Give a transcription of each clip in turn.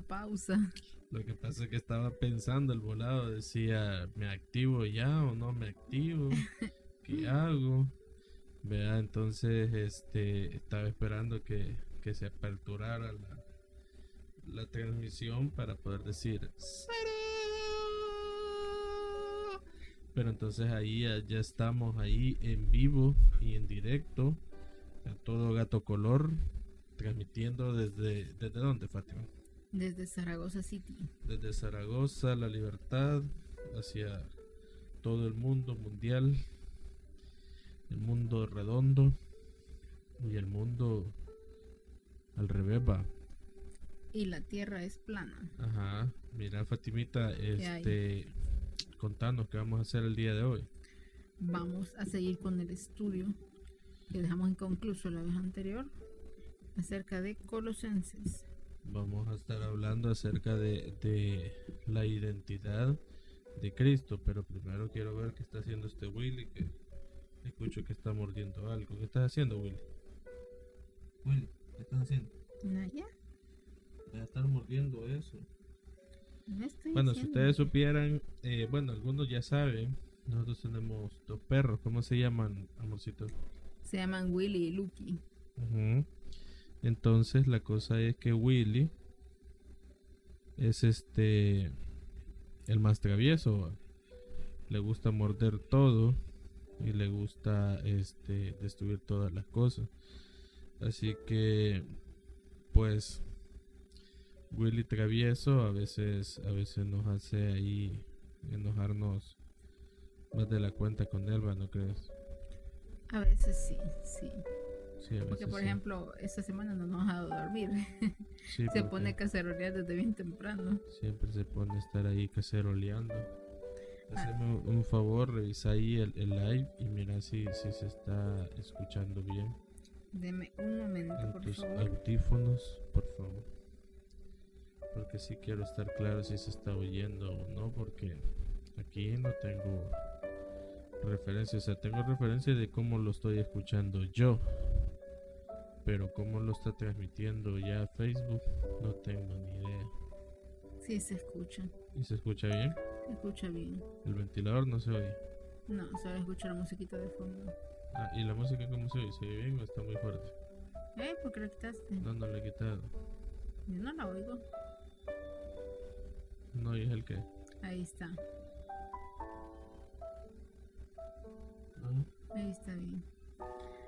pausa. Lo que pasa es que estaba pensando el volado, decía, ¿me activo ya o no me activo? ¿Qué hago? Vea, entonces este estaba esperando que, que se aperturara la, la transmisión para poder decir pero entonces ahí ya, ya, estamos ahí en vivo y en directo a todo gato color transmitiendo desde desde dónde Fátima desde Zaragoza City desde Zaragoza la libertad hacia todo el mundo mundial el mundo redondo y el mundo al revés va y la tierra es plana. Ajá. Mira, Fatimita, este, contanos qué vamos a hacer el día de hoy. Vamos a seguir con el estudio que dejamos inconcluso la vez anterior acerca de Colosenses. Vamos a estar hablando acerca de, de la identidad de Cristo, pero primero quiero ver qué está haciendo este Willy, que escucho que está mordiendo algo. ¿Qué estás haciendo, Willy? Willy, ¿qué estás haciendo? Naya. De estar mordiendo eso. Bueno, si ustedes supieran, eh, bueno, algunos ya saben, nosotros tenemos dos perros, ¿cómo se llaman, amorcito? Se llaman Willy y Lucky. Entonces la cosa es que Willy es este el más travieso, le gusta morder todo y le gusta este destruir todas las cosas. Así que pues Willy travieso a veces a veces nos hace ahí enojarnos más de la cuenta con Elba, ¿no crees? A veces sí, sí. Sí, a veces Porque por sí. ejemplo, esta semana no nos ha dado dormir. Sí, Se pone cacerolear desde bien temprano. siempre se pone a estar ahí caceroleando. Ah. Un- un favor, revisa ahí el, el live y mira si, si se está escuchando bien Deme un momento, en por tus favor. audífonos, por favor. Porque sí quiero estar claro si se está oyendo o no, porque aquí no tengo referencia, o sea, tengo referencia de cómo lo estoy escuchando yo. Pero cómo lo está transmitiendo ya Facebook, no tengo ni idea. Sí, se escucha. ¿Y se escucha bien? Se escucha bien. El ventilador no se oye. No, solo escucha la musiquita de fondo. Ah, ¿y la música cómo se oye? ¿Se oye bien o está muy fuerte? ¿Eh? ¿Por qué la quitaste? No, no le he quitado. Yo no la oigo. No, y es el que. Ahí está. Ah, Ahí está bien.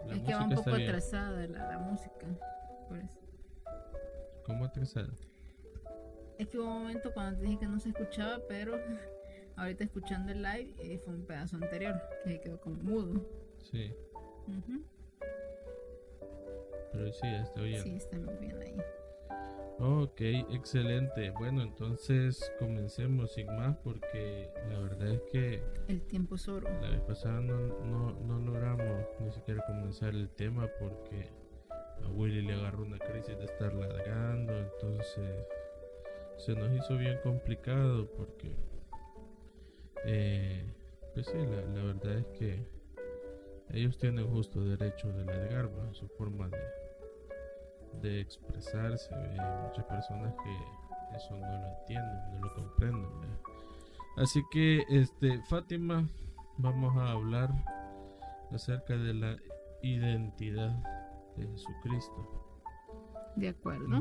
La es que va un poco bien. atrasada la, la música. Por eso. ¿Cómo atrasada? Es que hubo un momento cuando te dije que no se escuchaba, pero ahorita escuchando el live eh, fue un pedazo anterior que quedó como mudo. Sí, Ujú. pero sí, está oyendo. Sí, está muy bien ahí. Ok, excelente. Bueno, entonces comencemos sin más porque la verdad es que El tiempo es oro. la vez pasada no, no, no logramos ni siquiera comenzar el tema porque a Willy le agarró una crisis de estar ladrando, entonces se nos hizo bien complicado porque eh, pues sí, la, la verdad es que ellos tienen justo derecho de ladrar, ¿va? su forma de, de expresarse. muchas personas que eso no lo entienden, no lo comprenden. Así que, este, Fátima, vamos a hablar acerca de la identidad de Jesucristo. De acuerdo.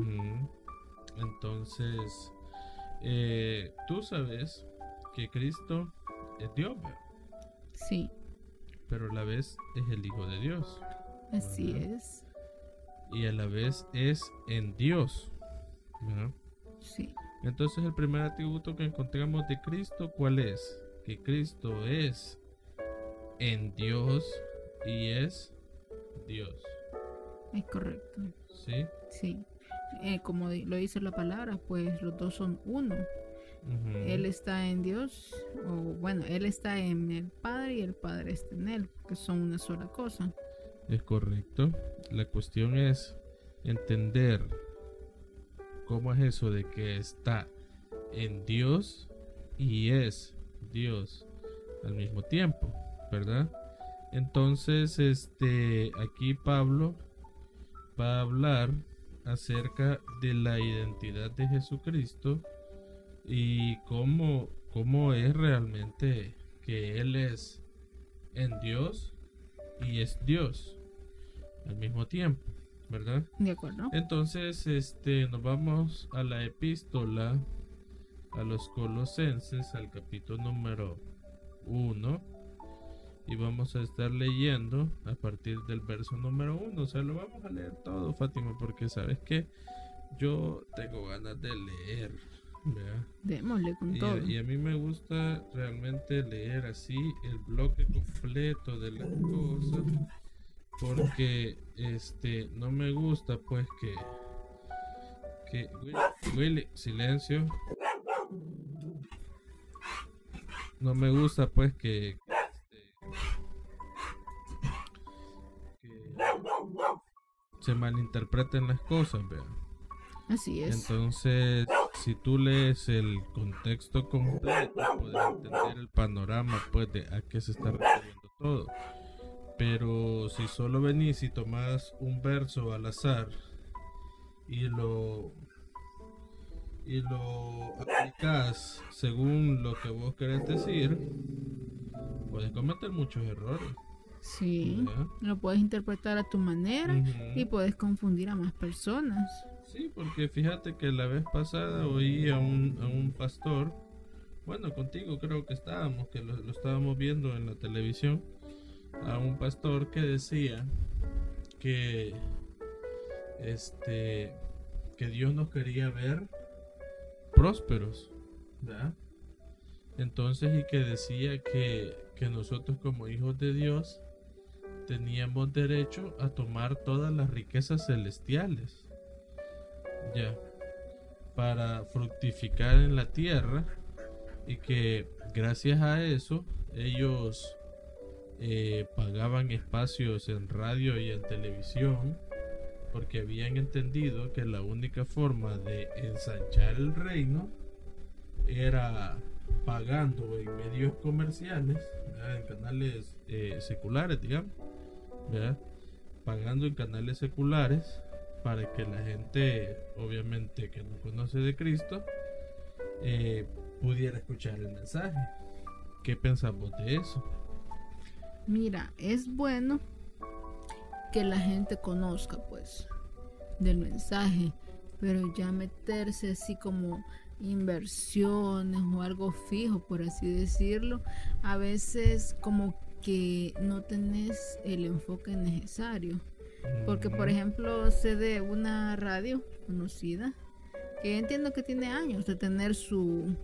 Entonces, eh, tú sabes que Cristo es Dios. Sí, pero a la vez es el Hijo de Dios así es. Y a la vez es en Dios. ¿verdad? Sí, Entonces el primer atributo que encontramos de Cristo, ¿cuál es? Que Cristo es en Dios y es Dios. es correcto. ¿Sí? Sí. Eh, como lo dice la palabra, pues los dos son uno. Él está en Dios, o bueno, Él está en el Padre y el Padre está en Él, que son una sola cosa. Es correcto. La cuestión es entender cómo es eso de que está en Dios y es Dios al mismo tiempo, ¿verdad? Entonces, este, aquí Pablo, va a hablar acerca de la identidad de Jesucristo y cómo, cómo es realmente que Él es en Dios y es Dios al mismo tiempo, ¿verdad? De acuerdo. Entonces, este, nos vamos a la epístola a los Colosenses, al capítulo número 1, y vamos a estar leyendo a partir del verso número 1. O sea, lo vamos a leer todo, Fátima, porque sabes que yo tengo ganas de leer. ¿Verdad? Démosle con Y, todo. y a mí me gusta realmente leer así el bloque completo de las cosas porque este no me gusta pues que que Willy, Willy, silencio no me gusta pues que que se malinterpreten las cosas vean Así es. entonces, si tú lees el contexto completo, puedes entender el panorama, pues, de a qué se está refiriendo todo. Pero si solo venís y tomás un verso al azar y lo y lo aplicás según lo que vos querés decir, puedes cometer muchos errores. sí. ¿verdad? Lo puedes interpretar a tu manera y puedes confundir a más personas. Sí, porque fíjate que la vez pasada oí a un, a un pastor, bueno, contigo creo que estábamos, que lo, estábamos viendo en la televisión, a un pastor que decía que este que Dios nos quería ver prósperos, ¿verdad? Entonces y que decía que, que nosotros como hijos de Dios teníamos derecho a tomar todas las riquezas celestiales. Ya. Para fructificar en la tierra. Y que gracias a eso ellos eh, pagaban espacios en radio y en televisión. Porque habían entendido que la única forma de ensanchar el reino era pagando en medios comerciales, en canales eh, seculares, digamos, ¿verdad? pagando en canales seculares para que la gente, obviamente que no conoce de Cristo, eh, pudiera escuchar el mensaje. ¿Qué pensamos de eso? Mira, es bueno que la gente conozca, pues, del mensaje, pero ya meterse así como inversiones o algo fijo, por así decirlo, a veces como que no tenés el enfoque necesario. Porque, por ejemplo, sé de una radio conocida que entiendo que tiene años de tener su,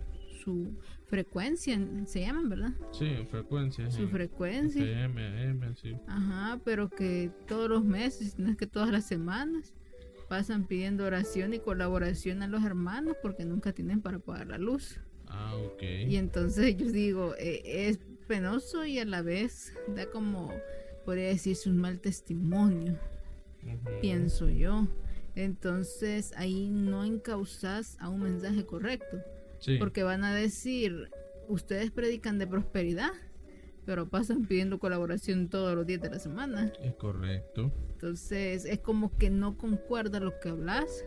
su frecuencia, se llaman, ¿verdad? Sí, en frecuencia. Su en frecuencia. FM, AM, sí. Ajá, pero que todos los meses, no es que todas las semanas, pasan pidiendo oración y colaboración a los hermanos porque nunca tienen para pagar la luz. Ah, ok. Y entonces yo digo, eh, es penoso y a la vez da como, podría decirse, un mal testimonio, pienso yo. Entonces ahí no encauzas a un mensaje correcto, Sí, porque van a decir, ustedes predican de prosperidad, pero pasan pidiendo colaboración todos los días de la semana. es correcto. Entonces es como que no concuerda lo que hablas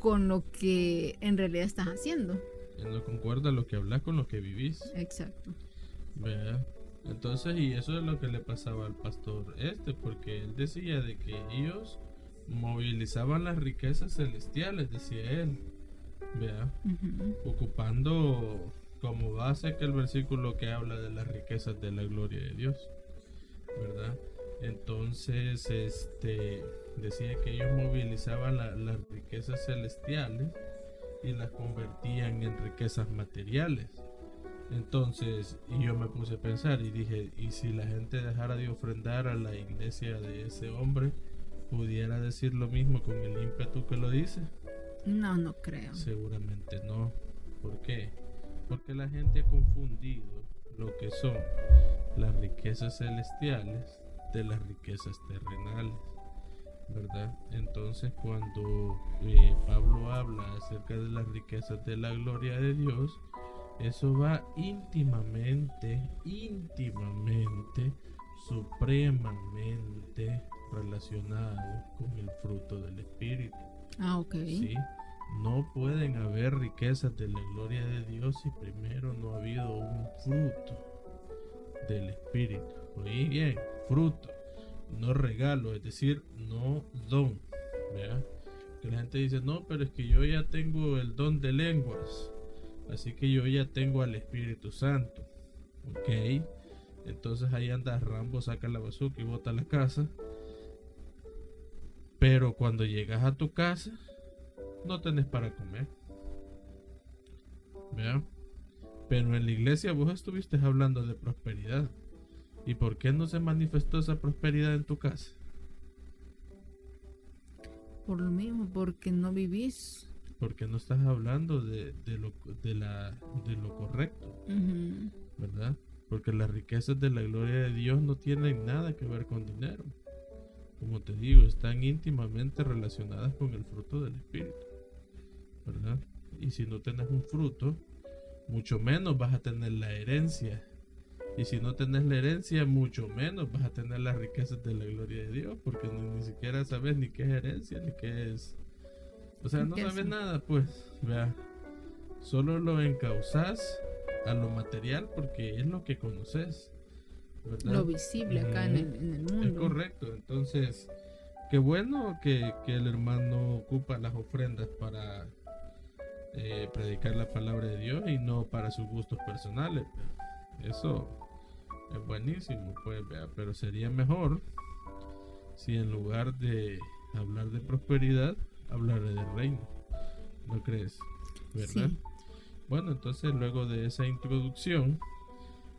con lo que en realidad estás haciendo. No concuerda lo que hablas con lo que vivís. Exacto. ¿verdad? Entonces, y eso es lo que le pasaba al pastor este, porque él decía de que ellos movilizaban las riquezas celestiales, decía él. Ujú. ocupando como base que el versículo que habla de las riquezas de la gloria de Dios, ¿verdad? Entonces, este decía que ellos movilizaban la- las riquezas celestiales y las convertían en riquezas materiales. Entonces, y yo me puse a pensar y dije, ¿y si la gente dejara de ofrendar a la iglesia de ese hombre, pudiera decir lo mismo con el ímpetu que lo dice? No, no creo. Seguramente no. ¿Por qué? Porque la gente ha confundido lo que son las riquezas celestiales de las riquezas terrenales. ¿Verdad? Entonces cuando eh, Pablo habla acerca de las riquezas de la gloria de Dios, eso va íntimamente, íntimamente, supremamente relacionado con el fruto del Espíritu. Ah, ok. ¿sí? No pueden haber riquezas de la gloria de Dios si primero no ha habido un fruto del Espíritu. Oí bien, fruto, no regalo, es decir, no don. Que la gente dice, no, pero es que yo ya tengo el don de lenguas, así que yo ya tengo al Espíritu Santo. Ok, entonces ahí anda Rambo, saca la bazooka y bota la casa. Pero cuando llegas a tu casa, no tenés para comer. ¿Vea? Pero en la iglesia vos estuviste hablando de prosperidad. ¿Y por qué no se manifestó esa prosperidad en tu casa? Por lo mismo, porque no vivís. Porque no estás hablando de, de lo, de, la, de lo correcto. ¿verdad? Porque las riquezas de la gloria de Dios no tienen nada que ver con dinero. Como te digo, están íntimamente relacionadas con el fruto del Espíritu, ¿verdad? Y si no tenés un fruto, mucho menos vas a tener la herencia. Y si no tenés la herencia, mucho menos vas a tener las riquezas de la gloria de Dios, porque ni, ni siquiera sabes ni qué es herencia, ni qué es... O sea, no sabes nada, pues, vea. Solo lo encauzás a lo material porque es lo que conoces. ¿verdad? Lo visible acá en, el, en el Es mundo. correcto, entonces, qué bueno que, que el hermano ocupa las ofrendas para eh, predicar la palabra de Dios y no para sus gustos personales. Eso es buenísimo, pues, vea, pero sería mejor si en lugar de hablar de prosperidad, hablara del reino. ¿No crees? ¿Verdad? Sí. Bueno, entonces luego de esa introducción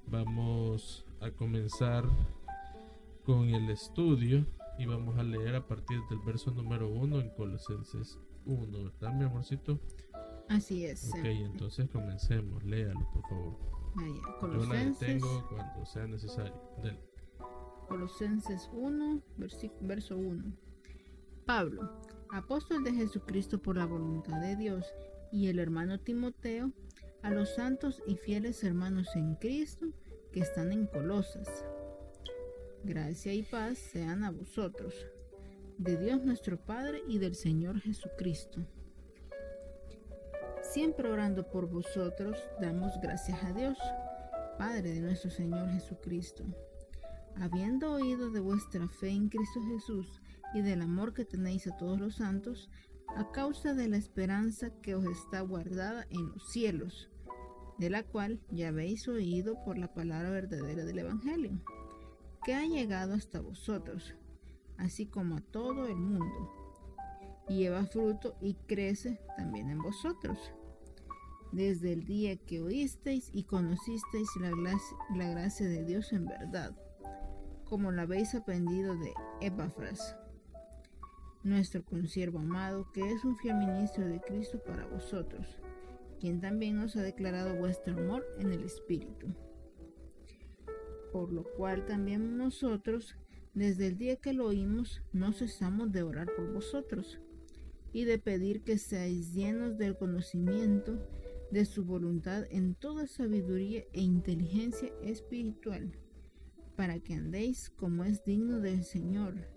vamos a comenzar con el estudio y vamos a leer a partir del verso número 1 en Colosenses 1, ¿verdad, mi amorcito? Así es. Ok, entonces comencemos, léalo por favor. Vaya, Yo la Colosenses, detengo cuando sea necesario. Dele. Colosenses 1, versi- verso 1. Pablo, apóstol de Jesucristo por la voluntad de Dios, y el hermano Timoteo, a los santos y fieles hermanos en Cristo que están en Colosas. Gracia y paz sean a vosotros, de Dios nuestro Padre y del Señor Jesucristo. Siempre orando por vosotros, damos gracias a Dios, Padre de nuestro Señor Jesucristo habiendo oído de vuestra fe en Cristo Jesús y del amor que tenéis a todos los santos, a causa de la esperanza que os está guardada en los cielos, de la cual ya habéis oído por la palabra verdadera del Evangelio, que ha llegado hasta vosotros, así como a todo el mundo, y lleva fruto y crece también en vosotros. Desde el día que oísteis y conocisteis la, la gracia de Dios en verdad, como la habéis aprendido de Epafras, nuestro consiervo amado, que es un fiel ministro de Cristo para vosotros, quien también nos ha declarado vuestro amor en el Espíritu. Por lo cual también nosotros, desde el día que lo oímos, no cesamos de orar por vosotros y de pedir que seáis llenos del conocimiento de su voluntad en toda sabiduría e inteligencia espiritual para que andéis como es digno del Señor,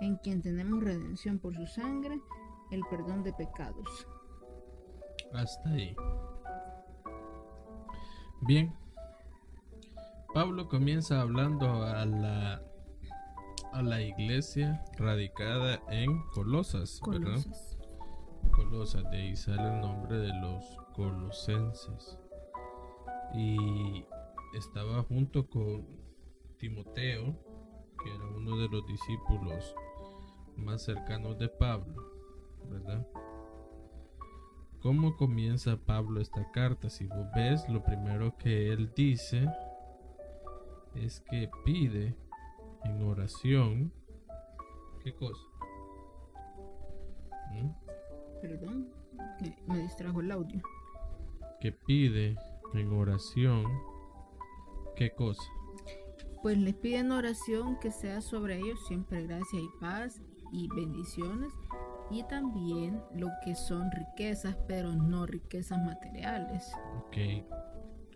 en quien tenemos redención por su sangre, el perdón de pecados. Hasta ahí. Bien. Pablo comienza hablando a la a la iglesia radicada en Colosas, ¿verdad? Colosas. Colosas, de ahí sale el nombre de los colosenses. Y estaba junto con Timoteo, que era uno de los discípulos más cercanos de Pablo, ¿verdad? ¿Cómo comienza Pablo esta carta? Si vos ves, lo primero que él dice es que pide en oración ¿Qué cosa? ¿Mm? Perdón, me distrajo el audio. Que pide en oración. ¿Qué cosa? Pues les piden oración que sea sobre ellos siempre gracia y paz y bendiciones y también lo que son riquezas, pero no riquezas materiales. Ok.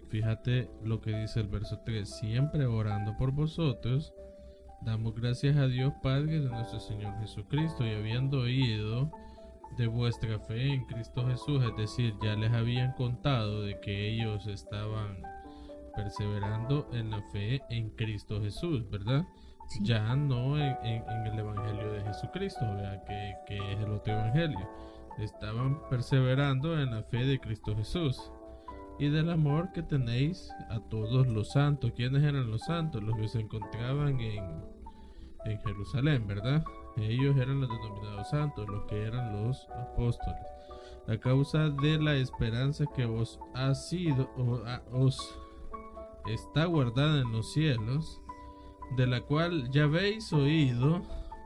Fíjate lo que dice el verso 3. Siempre orando por vosotros, damos gracias a Dios Padre de nuestro Señor Jesucristo y habiendo oído de vuestra fe en Cristo Jesús, es decir, ya les habían contado de que ellos estaban perseverando en la fe en Cristo Jesús, ¿verdad? Ya no en, el Evangelio de Jesucristo. Que, que es el otro Evangelio. Estaban perseverando en la fe de Cristo Jesús y del amor que tenéis a todos los santos. ¿Quiénes eran los santos? Los que se encontraban en, en Jerusalén, ¿verdad? Ellos eran los denominados santos, los que eran los apóstoles. A causa de la esperanza que os ha sido, o os está guardada en los cielos, de la cual ya habéis oído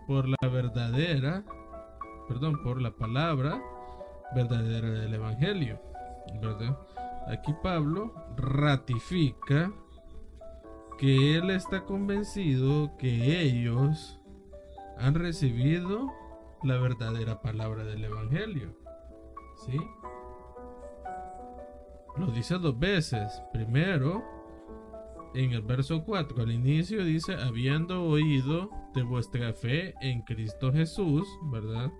por la verdadera, perdón, por la palabra verdadera del Evangelio, ¿verdad? Aquí Pablo ratifica que él está convencido que ellos han recibido la verdadera palabra del Evangelio. ¿Sí? Lo dice dos veces. Primero, en el verso 4, al inicio dice, habiendo oído de vuestra fe en Cristo Jesús, ¿verdad?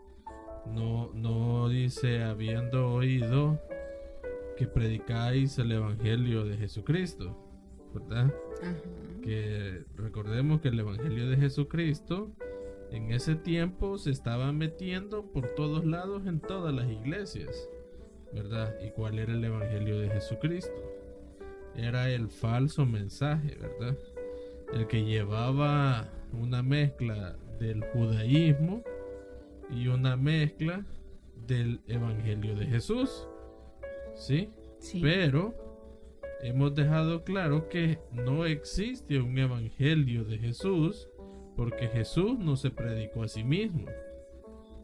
No, no dice habiendo oído que predicáis el Evangelio de Jesucristo, ¿verdad? Ajá. que recordemos que el Evangelio de Jesucristo en ese tiempo se estaba metiendo por todos lados en todas las iglesias, ¿verdad? ¿Y cuál era el Evangelio de Jesucristo? Era el falso mensaje, ¿verdad? El que llevaba una mezcla del judaísmo y una mezcla del Evangelio de Jesús, ¿sí? Sí. Pero hemos dejado claro que no existe un evangelio de Jesús porque Jesús no se predicó a sí mismo,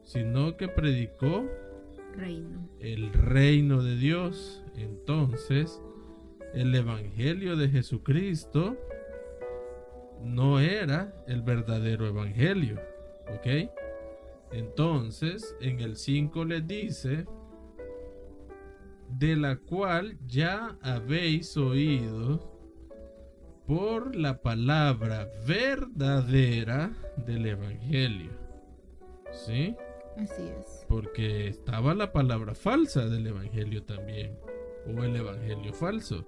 sino que predicó Reino. el reino de Dios. Entonces, el evangelio de Jesucristo no era el verdadero evangelio, ¿ok? Entonces, en el 5 les dice, de la cual ya habéis oído por la palabra verdadera del Evangelio. ¿Sí? Así es. Porque estaba la palabra falsa del Evangelio también, o el Evangelio falso.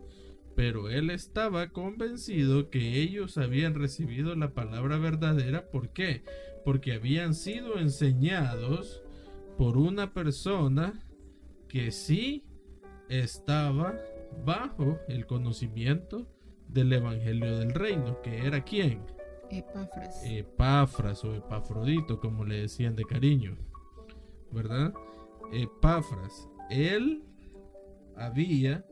Pero él estaba convencido que ellos habían recibido la palabra verdadera. ¿Por qué? Porque habían sido enseñados por una persona que sí estaba bajo el conocimiento del Evangelio del Reino, que era quién? Epafras. Epafras o Epafrodito, como le decían de cariño, ¿verdad? Epafras, él había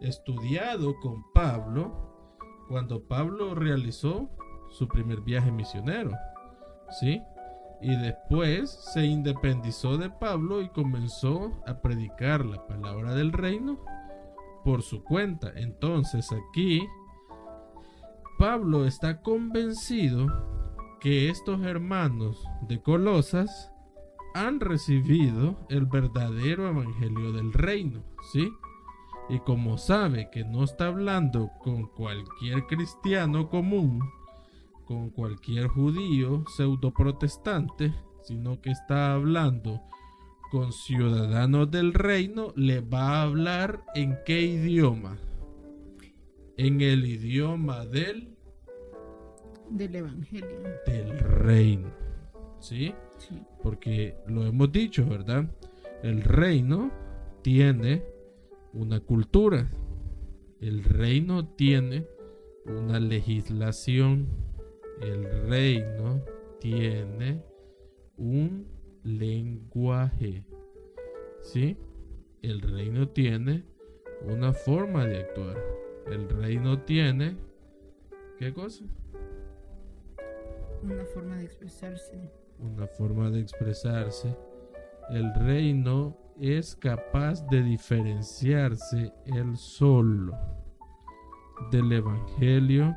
estudiado con Pablo cuando Pablo realizó su primer viaje misionero, ¿sí? Y después se independizó de Pablo y comenzó a predicar la palabra del reino por su cuenta. Entonces aquí Pablo está convencido que estos hermanos de Colosas han recibido el verdadero evangelio del reino, ¿sí? Y como sabe que no está hablando con cualquier cristiano común, con cualquier judío pseudo protestante, sino que está hablando con ciudadanos del reino, le va a hablar en qué idioma? En el idioma del, Del Evangelio. del reino. ¿Sí? Sí. Porque lo hemos dicho, ¿verdad? El reino tiene una cultura. El reino tiene una legislación. El reino tiene un lenguaje. ¿Sí? El reino tiene una forma de actuar. El reino tiene... ¿Qué cosa? Una forma de expresarse. Una forma de expresarse, el reino es capaz de diferenciarse él solo del Evangelio.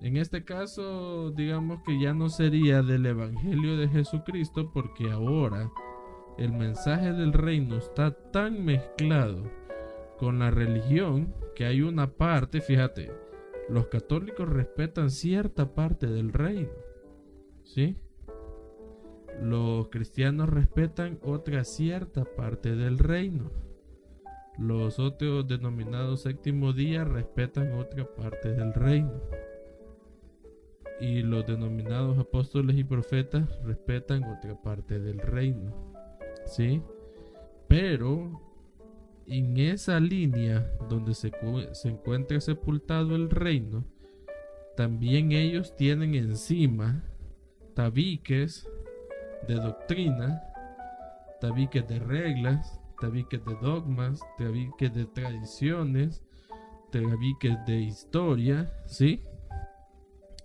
En este caso, digamos que ya no sería del Evangelio de Jesucristo porque ahora el mensaje del reino está tan mezclado con la religión que hay una parte, fíjate, los católicos respetan cierta parte del reino, ¿sí? Los cristianos respetan otra cierta parte del reino. Los otros denominados séptimo día respetan otra parte del reino. Y los denominados apóstoles y profetas respetan otra parte del reino. ¿Sí? Pero en esa línea donde se, se encuentra sepultado el reino, también ellos tienen encima tabiques de doctrina, tabiques de reglas, tabiques de dogmas, tabiques de tradiciones, tabiques de historia, ¿sí?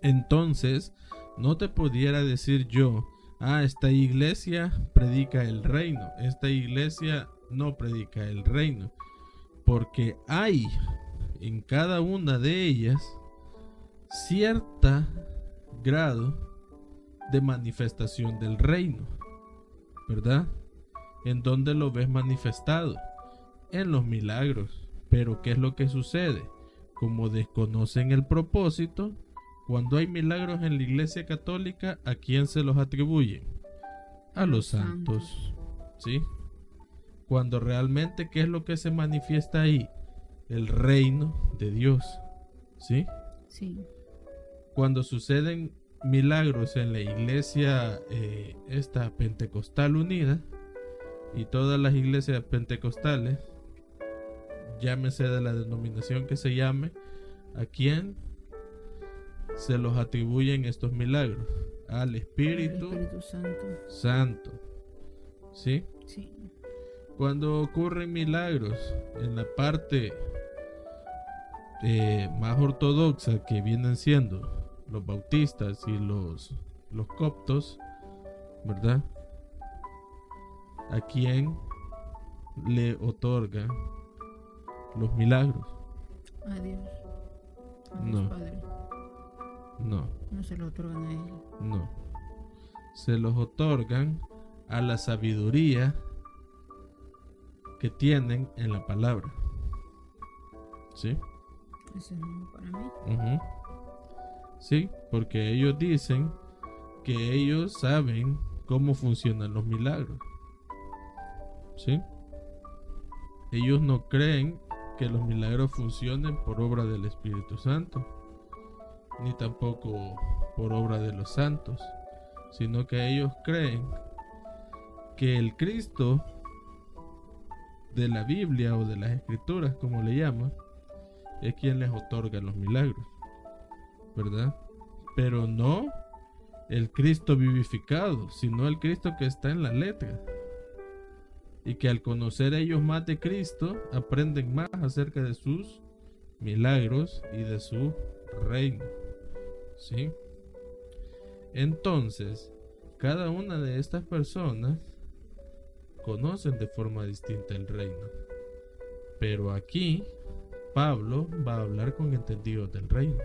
Entonces, no te pudiera decir yo, ah, esta iglesia predica el reino, esta iglesia no predica el reino, porque hay en cada una de ellas cierta grado de manifestación del reino, ¿verdad? ¿En dónde lo ves manifestado? En los milagros. Pero ¿qué es lo que sucede? Como desconocen el propósito, cuando hay milagros en la iglesia católica, ¿a quién se los atribuyen? A los santos. ¿Sí? Cuando realmente, ¿qué es lo que se manifiesta ahí? El reino de Dios. ¿Sí? Sí. Cuando suceden milagros en la iglesia eh, esta pentecostal unida y todas las iglesias pentecostales, llámese de la denominación que se llame, a quién se los atribuyen estos milagros. Al Espíritu, Santo. Santo. ¿Sí? Sí. Cuando ocurren milagros en la parte eh, más ortodoxa que vienen siendo los bautistas y los, los coptos, ¿verdad? A quién le otorga los milagros. A Dios. no. Padre. No. No se lo otorgan a él. No. Se los otorgan a la sabiduría que tienen en la palabra. ¿Sí? Eso es nuevo para mí. Sí, porque ellos dicen que ellos saben cómo funcionan los milagros. ¿Sí? Ellos no creen que los milagros funcionen por obra del Espíritu Santo, ni tampoco por obra de los santos, sino que ellos creen que el Cristo de la Biblia o de las Escrituras, como le llaman, es quien les otorga los milagros. ¿Verdad? Pero no el Cristo vivificado, sino el Cristo que está en la letra. Y que al conocer ellos más de Cristo, aprenden más acerca de sus milagros y de su reino. ¿Sí? Entonces, cada una de estas personas conocen de forma distinta el reino. Pero aquí Pablo va a hablar con entendidos del reino.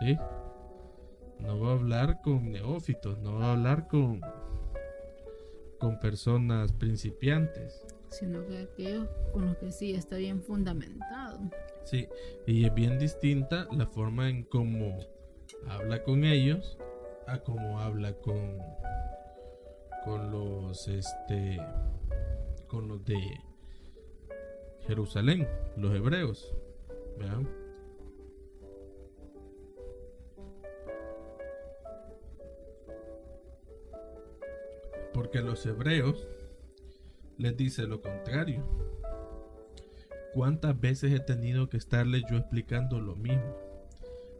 ¿Sí? No va a hablar con neófitos, no va a hablar con, con personas principiantes. Sino que aquellos con los que sí está bien fundamentado. Sí, y es bien distinta la forma en cómo habla con ellos a cómo habla con con los este con los de Jerusalén, los hebreos. ¿Vean? Porque los hebreos les dice lo contrario. ¿Cuántas veces he tenido que estarles yo explicando lo mismo?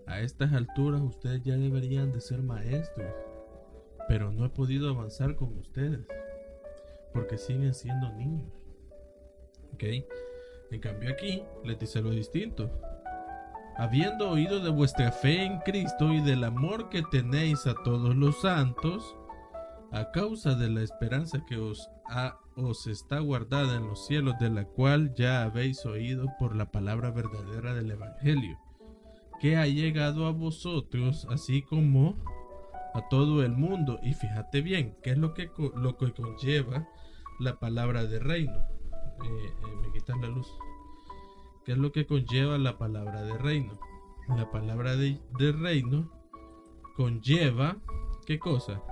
A estas alturas ustedes ya deberían de ser maestros, pero no he podido avanzar con ustedes, porque siguen siendo niños. ¿Ok? En cambio aquí les dice lo distinto. habiendo oído de vuestra fe en Cristo y del amor que tenéis a todos los santos, a causa de la esperanza que os, os está guardada en los cielos, de la cual ya habéis oído por la palabra verdadera del Evangelio, que ha llegado a vosotros, así como a todo el mundo. Y fíjate bien, ¿qué es lo que, lo que conlleva la palabra de reino? Eh, eh, me quitas la luz. ¿Qué es lo que conlleva la palabra de reino? La palabra de, reino conlleva, ¿qué cosa?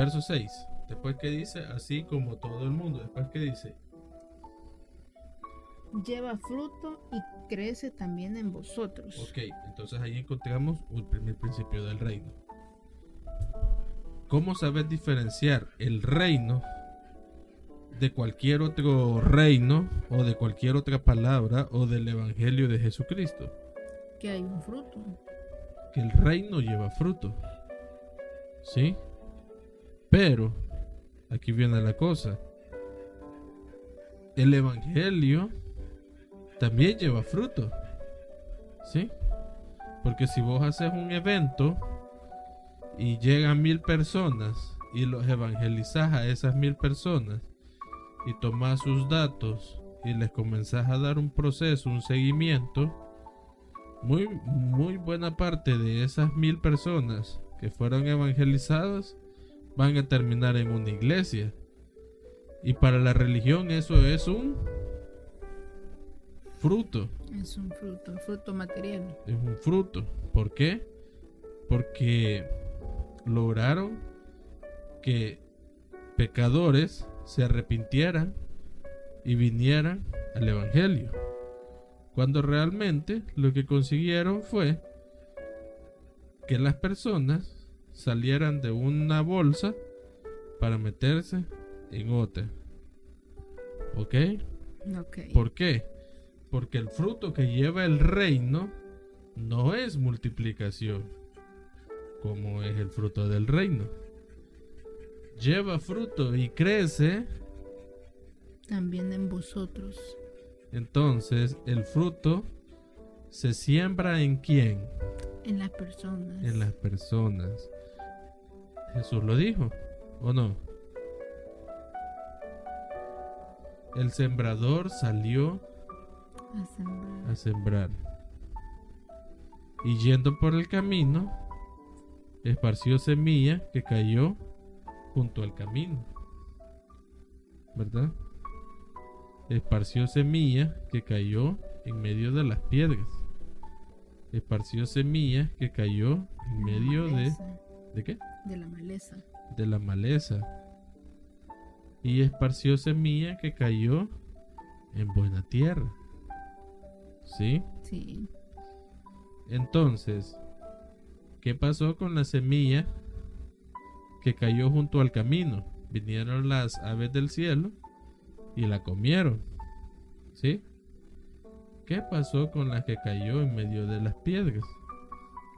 Verso 6. Después que dice, así como todo el mundo. Después que dice, lleva fruto y crece también en vosotros. Ok, entonces ahí encontramos el primer principio del reino. ¿Cómo saber diferenciar el reino de cualquier otro reino o de cualquier otra palabra o del Evangelio de Jesucristo. Que hay un fruto. Que el reino lleva fruto. ¿Sí? Pero, aquí viene la cosa. El Evangelio también lleva fruto. ¿Sí? Porque si vos haces un evento y llegan mil personas y los evangelizas a esas mil personas y tomás sus datos y les comenzás a dar un proceso, un seguimiento, muy, muy buena parte de esas mil personas que fueron evangelizadas van a terminar en una iglesia. Y para la religión eso es un fruto. Es un fruto, fruto material. Es un fruto. ¿Por qué? Porque lograron que pecadores se arrepintieran y vinieran al Evangelio. Cuando realmente lo que consiguieron fue que las personas salieran de una bolsa para meterse en otra. ¿Ok? okay. ¿Por qué? Porque el fruto que lleva el reino no es multiplicación, como es el fruto del reino lleva fruto y crece, también en vosotros. Entonces el fruto se siembra en quién? En las personas. En las personas. Jesús lo dijo, ¿o no? El sembrador salió a sembrar. a sembrar. Y yendo por el camino, esparció semilla que cayó junto al camino. ¿Verdad? Esparció semilla que cayó en medio de las piedras. Esparció semilla que cayó en medio de... ¿De qué? De la maleza. De la maleza. Y esparció semilla que cayó en buena tierra. ¿Sí? Sí. Entonces, ¿qué pasó con la semilla que cayó junto al camino. Vinieron las aves del cielo y la comieron. ¿Sí? ¿Qué pasó con las que cayó en medio de las piedras?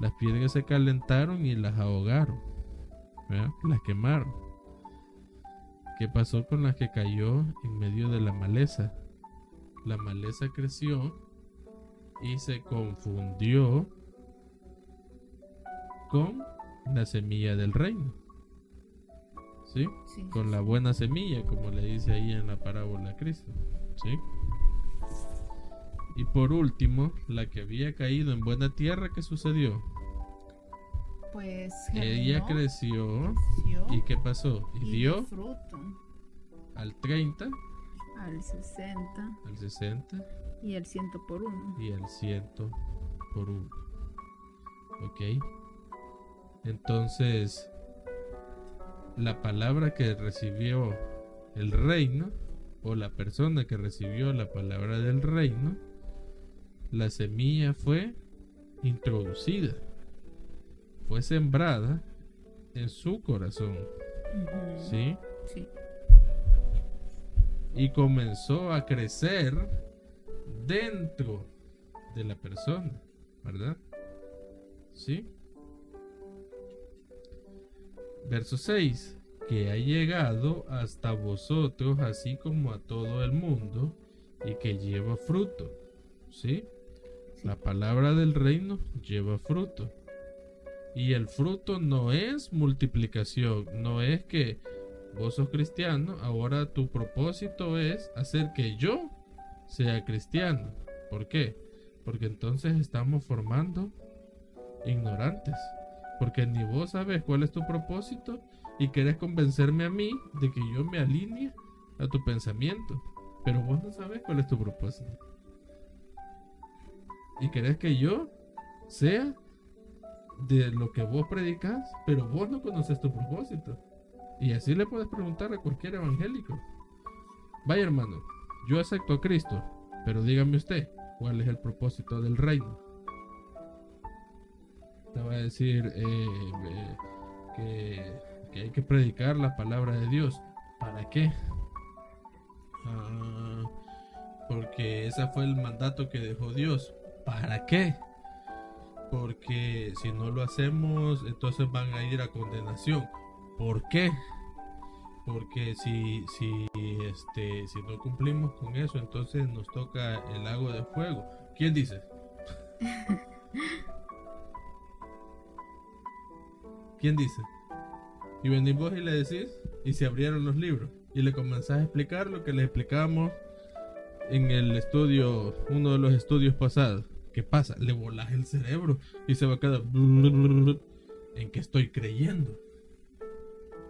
Las piedras se calentaron y las ahogaron. Las quemaron. ¿Qué pasó con las que cayó en medio de la maleza? La maleza creció y se confundió con la semilla del reino. ¿sí? Con la buena semilla, como le dice ahí en la parábola Cristo, ¿sí? Y por último, la que había caído en buena tierra, ¿qué sucedió? Pues ella creció, y ¿qué pasó? Y, dio fruto al 30, al 60, al 60 y al 100 por uno. Y al 100 por uno. ¿Ok? Entonces, la palabra que recibió el reino o la persona que recibió la palabra del reino, la semilla fue introducida, fue sembrada en su corazón. ¿Sí? Sí. Y comenzó a crecer dentro de la persona, ¿verdad? ¿Sí? Verso 6. Que ha llegado hasta vosotros así como a todo el mundo y que lleva fruto. ¿Sí? La palabra del reino lleva fruto. Y el fruto no es multiplicación, no es que vos sos cristiano, ahora tu propósito es hacer que yo sea cristiano. ¿Por qué? Porque entonces estamos formando ignorantes. Porque ni vos sabes cuál es tu propósito y querés convencerme a mí de que yo me alinee a tu pensamiento. Pero vos no sabes cuál es tu propósito. Y querés que yo sea de lo que vos predicas, pero vos no conoces tu propósito. Y así le puedes preguntar a cualquier evangélico. Vaya hermano, yo acepto a Cristo, pero dígame usted, ¿cuál es el propósito del reino? Te va a decir eh, eh, que, hay que predicar la palabra de Dios. ¿Para qué? Ah, porque ese fue el mandato que dejó Dios. ¿Para qué? Porque si no lo hacemos, entonces van a ir a condenación. ¿Por qué? Porque si, si, este, si no cumplimos con eso, entonces nos toca el lago de fuego. ¿Quién dice? ¿Quién dice? Y venís vos y le decís, y se abrieron los libros, y le comenzás a explicar lo que le explicamos en el estudio, uno de los estudios pasados. ¿Qué pasa? Le volas el cerebro y se va a quedar en que estoy creyendo.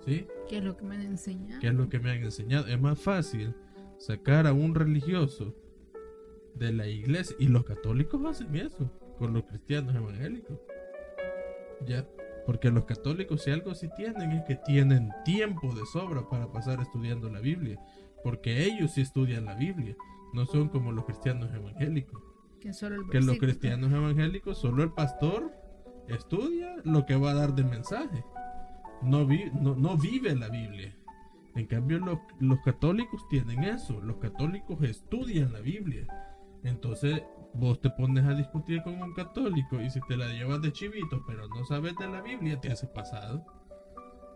¿Sí? ¿Qué es lo que me han enseñado? ¿Qué es lo que me han enseñado? Es más fácil sacar a un religioso de la iglesia y los católicos hacen eso con los cristianos evangélicos. Ya, porque los católicos si algo sí tienen es que tienen tiempo de sobra para pasar estudiando la Biblia, porque ellos sí estudian la Biblia, no son como los cristianos evangélicos. Que, los cristianos evangélicos, solo el pastor estudia lo que va a dar de mensaje. No, no, vive la Biblia. En cambio, los católicos tienen eso. Los católicos estudian la Biblia. Entonces, vos te pones a discutir con un católico y si te la llevas de chivito, pero no sabes de la Biblia, te hace pasado.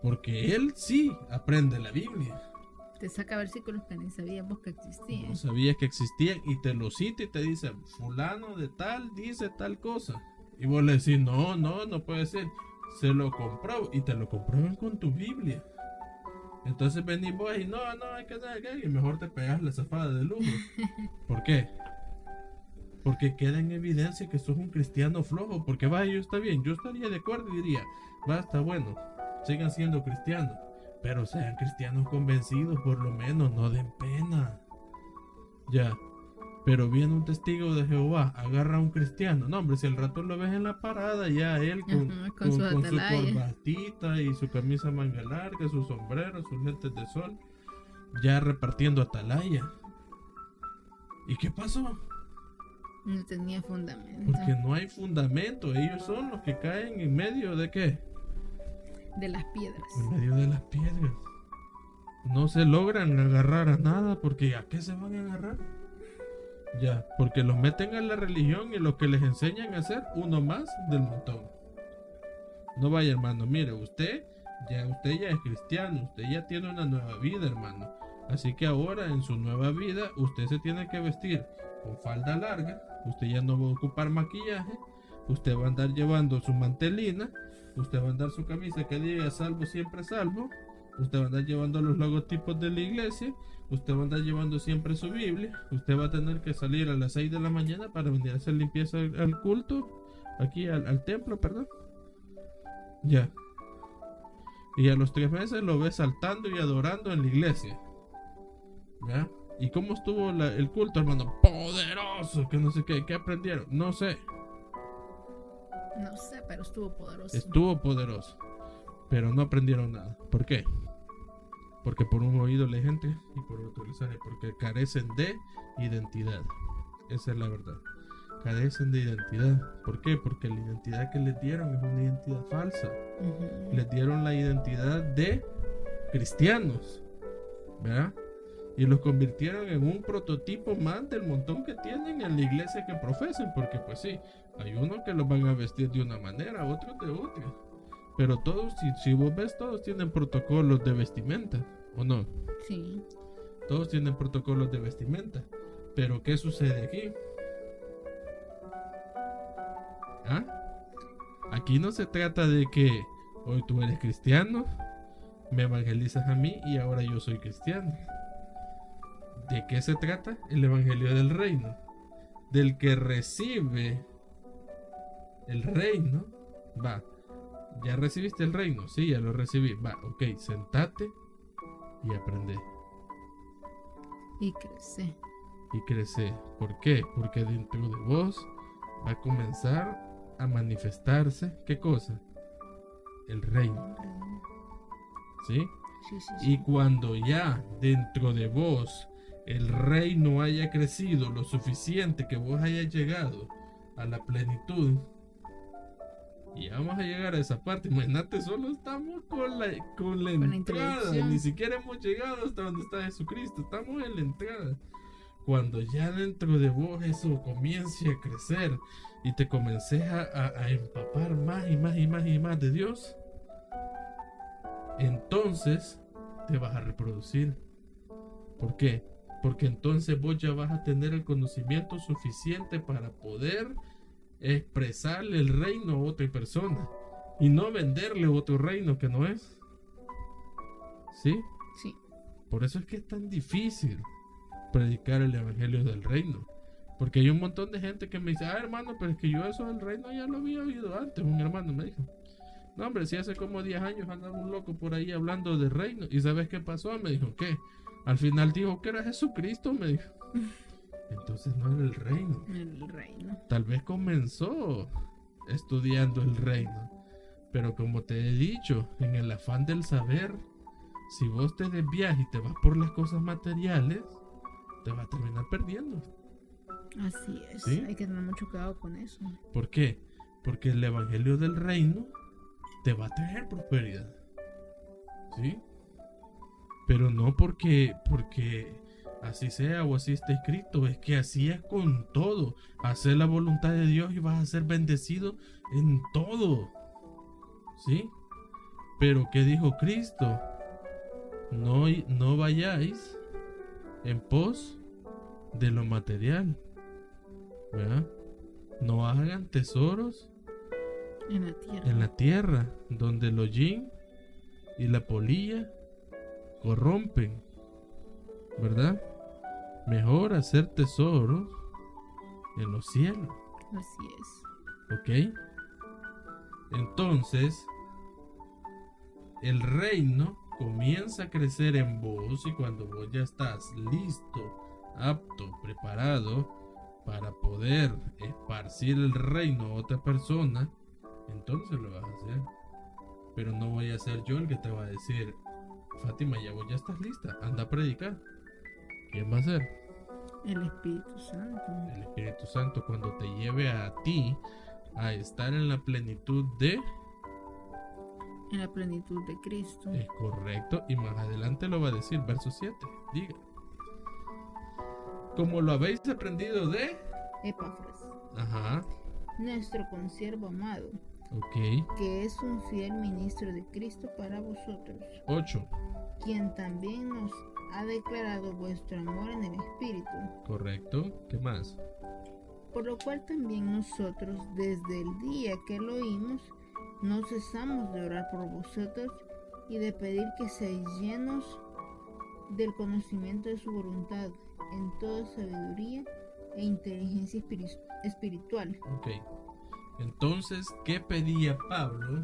Porque él sí aprende la Biblia. Te saca versículos que ni sabíamos que existían. No sabías que existían y te lo cita y te dice, fulano de tal dice tal cosa. Y vos le decís, no, no, no puede ser. Se lo compró y te lo comprueban con tu Biblia. Entonces venís vos y no, no, hay que hacer y mejor te pegas la zafada de lujo. ¿Por qué? Porque queda en evidencia que sos un cristiano flojo. Porque vaya, yo está bien, yo estaría de acuerdo y diría, va, está bueno, sigan siendo cristianos pero sean cristianos convencidos, por lo menos, no den pena. Ya. Pero viene un testigo de Jehová, agarra a un cristiano. No, hombre, si el rato lo ves en la parada, ya él con, su, corbatita y su camisa manga larga, su sombrero, sus lentes de sol, ya repartiendo atalaya. ¿Y qué pasó? No tenía fundamento. Porque no hay fundamento. Ellos son los que caen en medio de qué? De las piedras. En medio de las piedras. No se logran agarrar a nada porque ¿a qué se van a agarrar? Ya, porque los meten a la religión y lo que les enseñan a hacer uno más del montón. No vaya, hermano, mire, usted ya usted ya es cristiano, usted ya tiene una nueva vida, hermano. Así que ahora en su nueva vida usted se tiene que vestir con falda larga, usted ya no va a ocupar maquillaje, usted va a andar llevando su mantelina Usted va a andar su camisa que diga salvo siempre salvo. Usted va a andar llevando los logotipos de la iglesia. Usted va a andar llevando siempre su Biblia. Usted va a tener que salir a las 6 de la mañana para venir a hacer limpieza al culto. Aquí al, templo, perdón. Ya. Y a los tres meses lo ve saltando y adorando en la iglesia. ¿Ya? ¿Y cómo estuvo el culto, hermano? Poderoso, que no sé qué. ¿Qué aprendieron? No sé. No sé, pero estuvo poderoso. Estuvo poderoso. Pero no aprendieron nada. ¿Por qué? Porque por un oído le gente y por otro le sale. Porque carecen de identidad. Esa es la verdad. Carecen de identidad. ¿Por qué? Porque la identidad que les dieron es una identidad falsa. Les dieron la identidad de cristianos. ¿Verdad? y los convirtieron en un prototipo más del montón que tienen en la iglesia que profesan, porque pues sí, hay unos que los van a vestir de una manera, otros de otra. Pero todos, si, si vos ves, todos tienen protocolos de vestimenta, ¿o no? Sí. Todos tienen protocolos de vestimenta. Pero ¿qué sucede aquí? aquí no se trata de que hoy tú eres cristiano, me evangelizas a mí y ahora yo soy cristiano. ¿De qué se trata? El Evangelio del Reino. Del que recibe el reino. Va. ¿Ya recibiste el reino? Sí, ya lo recibí. Va, ok, sentate y aprende. Y crece. Y crece. ¿Por qué? Porque dentro de vos va a comenzar a manifestarse. ¿Qué cosa? El reino. ¿Sí? Sí, sí, sí. Y cuando ya dentro de vos el reino haya crecido lo suficiente que vos hayas llegado a la plenitud, y vamos a llegar a esa parte. Imagínate, solo estamos con la, con la Con la entrada. introducción. Ni siquiera hemos llegado hasta donde está Jesucristo. Estamos en la entrada. Cuando ya dentro de vos eso comience a crecer y te comences a, a- a empapar más y más y más y más de Dios, entonces te vas a reproducir. ¿Por qué? Porque entonces vos ya vas a tener el conocimiento suficiente para poder expresarle el reino a otra persona y no venderle otro reino que no es. ¿Sí? Sí. Por eso es que es tan difícil predicar el evangelio del reino. Porque hay un montón de gente que me dice, ah, hermano, pero es que yo eso del reino ya lo había oído antes. Un hermano me dijo, no, hombre, si hace como 10 años andaba un loco por ahí hablando de reino. ¿Y sabes qué pasó? Me dijo, ¿qué? Al final dijo que era Jesucristo, me dijo. Entonces no era el reino. El reino. Tal vez comenzó estudiando el reino. Pero como te he dicho, en el afán del saber, si vos te desvías y te vas por las cosas materiales, te vas a terminar perdiendo. Así es. ¿Sí? Hay que tener mucho cuidado con eso. ¿Por qué? Porque el evangelio del reino te va a traer prosperidad. ¿Sí? Pero no porque porque así sea o así está escrito, es que así es con todo. Hacer la voluntad de Dios y vas a ser bendecido en todo. ¿Sí? Pero ¿qué dijo Cristo? No, no vayáis en pos de lo material. ¿Verdad? No hagan tesoros En la tierra. en la tierra, donde el hollín y la polilla corrompen, ¿verdad? Mejor hacer tesoros en los cielos, Así es. ¿ok? Entonces, el reino comienza a crecer en vos y cuando vos ya estás listo, apto, preparado para poder esparcir el reino a otra persona, entonces lo vas a hacer. Pero no voy a ser yo el que te va a decir, Fátima, ya vos ya estás lista, anda a predicar. ¿Quién va a ser? El Espíritu Santo. El Espíritu Santo cuando te lleve a ti a estar en la plenitud de... En la plenitud de Cristo. Es correcto y más adelante lo va a decir, verso 7. Diga. Como lo habéis aprendido de... Epafras. Ajá, Nuestro consiervo amado. ok. Que es un fiel ministro de Cristo para vosotros. 8, Quien también nos ha declarado vuestro amor en el Espíritu. correcto. ¿Qué más? Por lo cual también nosotros, desde el día que lo oímos, no cesamos de orar por vosotros y de pedir que seáis llenos del conocimiento de su voluntad en toda sabiduría e inteligencia espiri- espiritual. Ok. Entonces, ¿qué pedía Pablo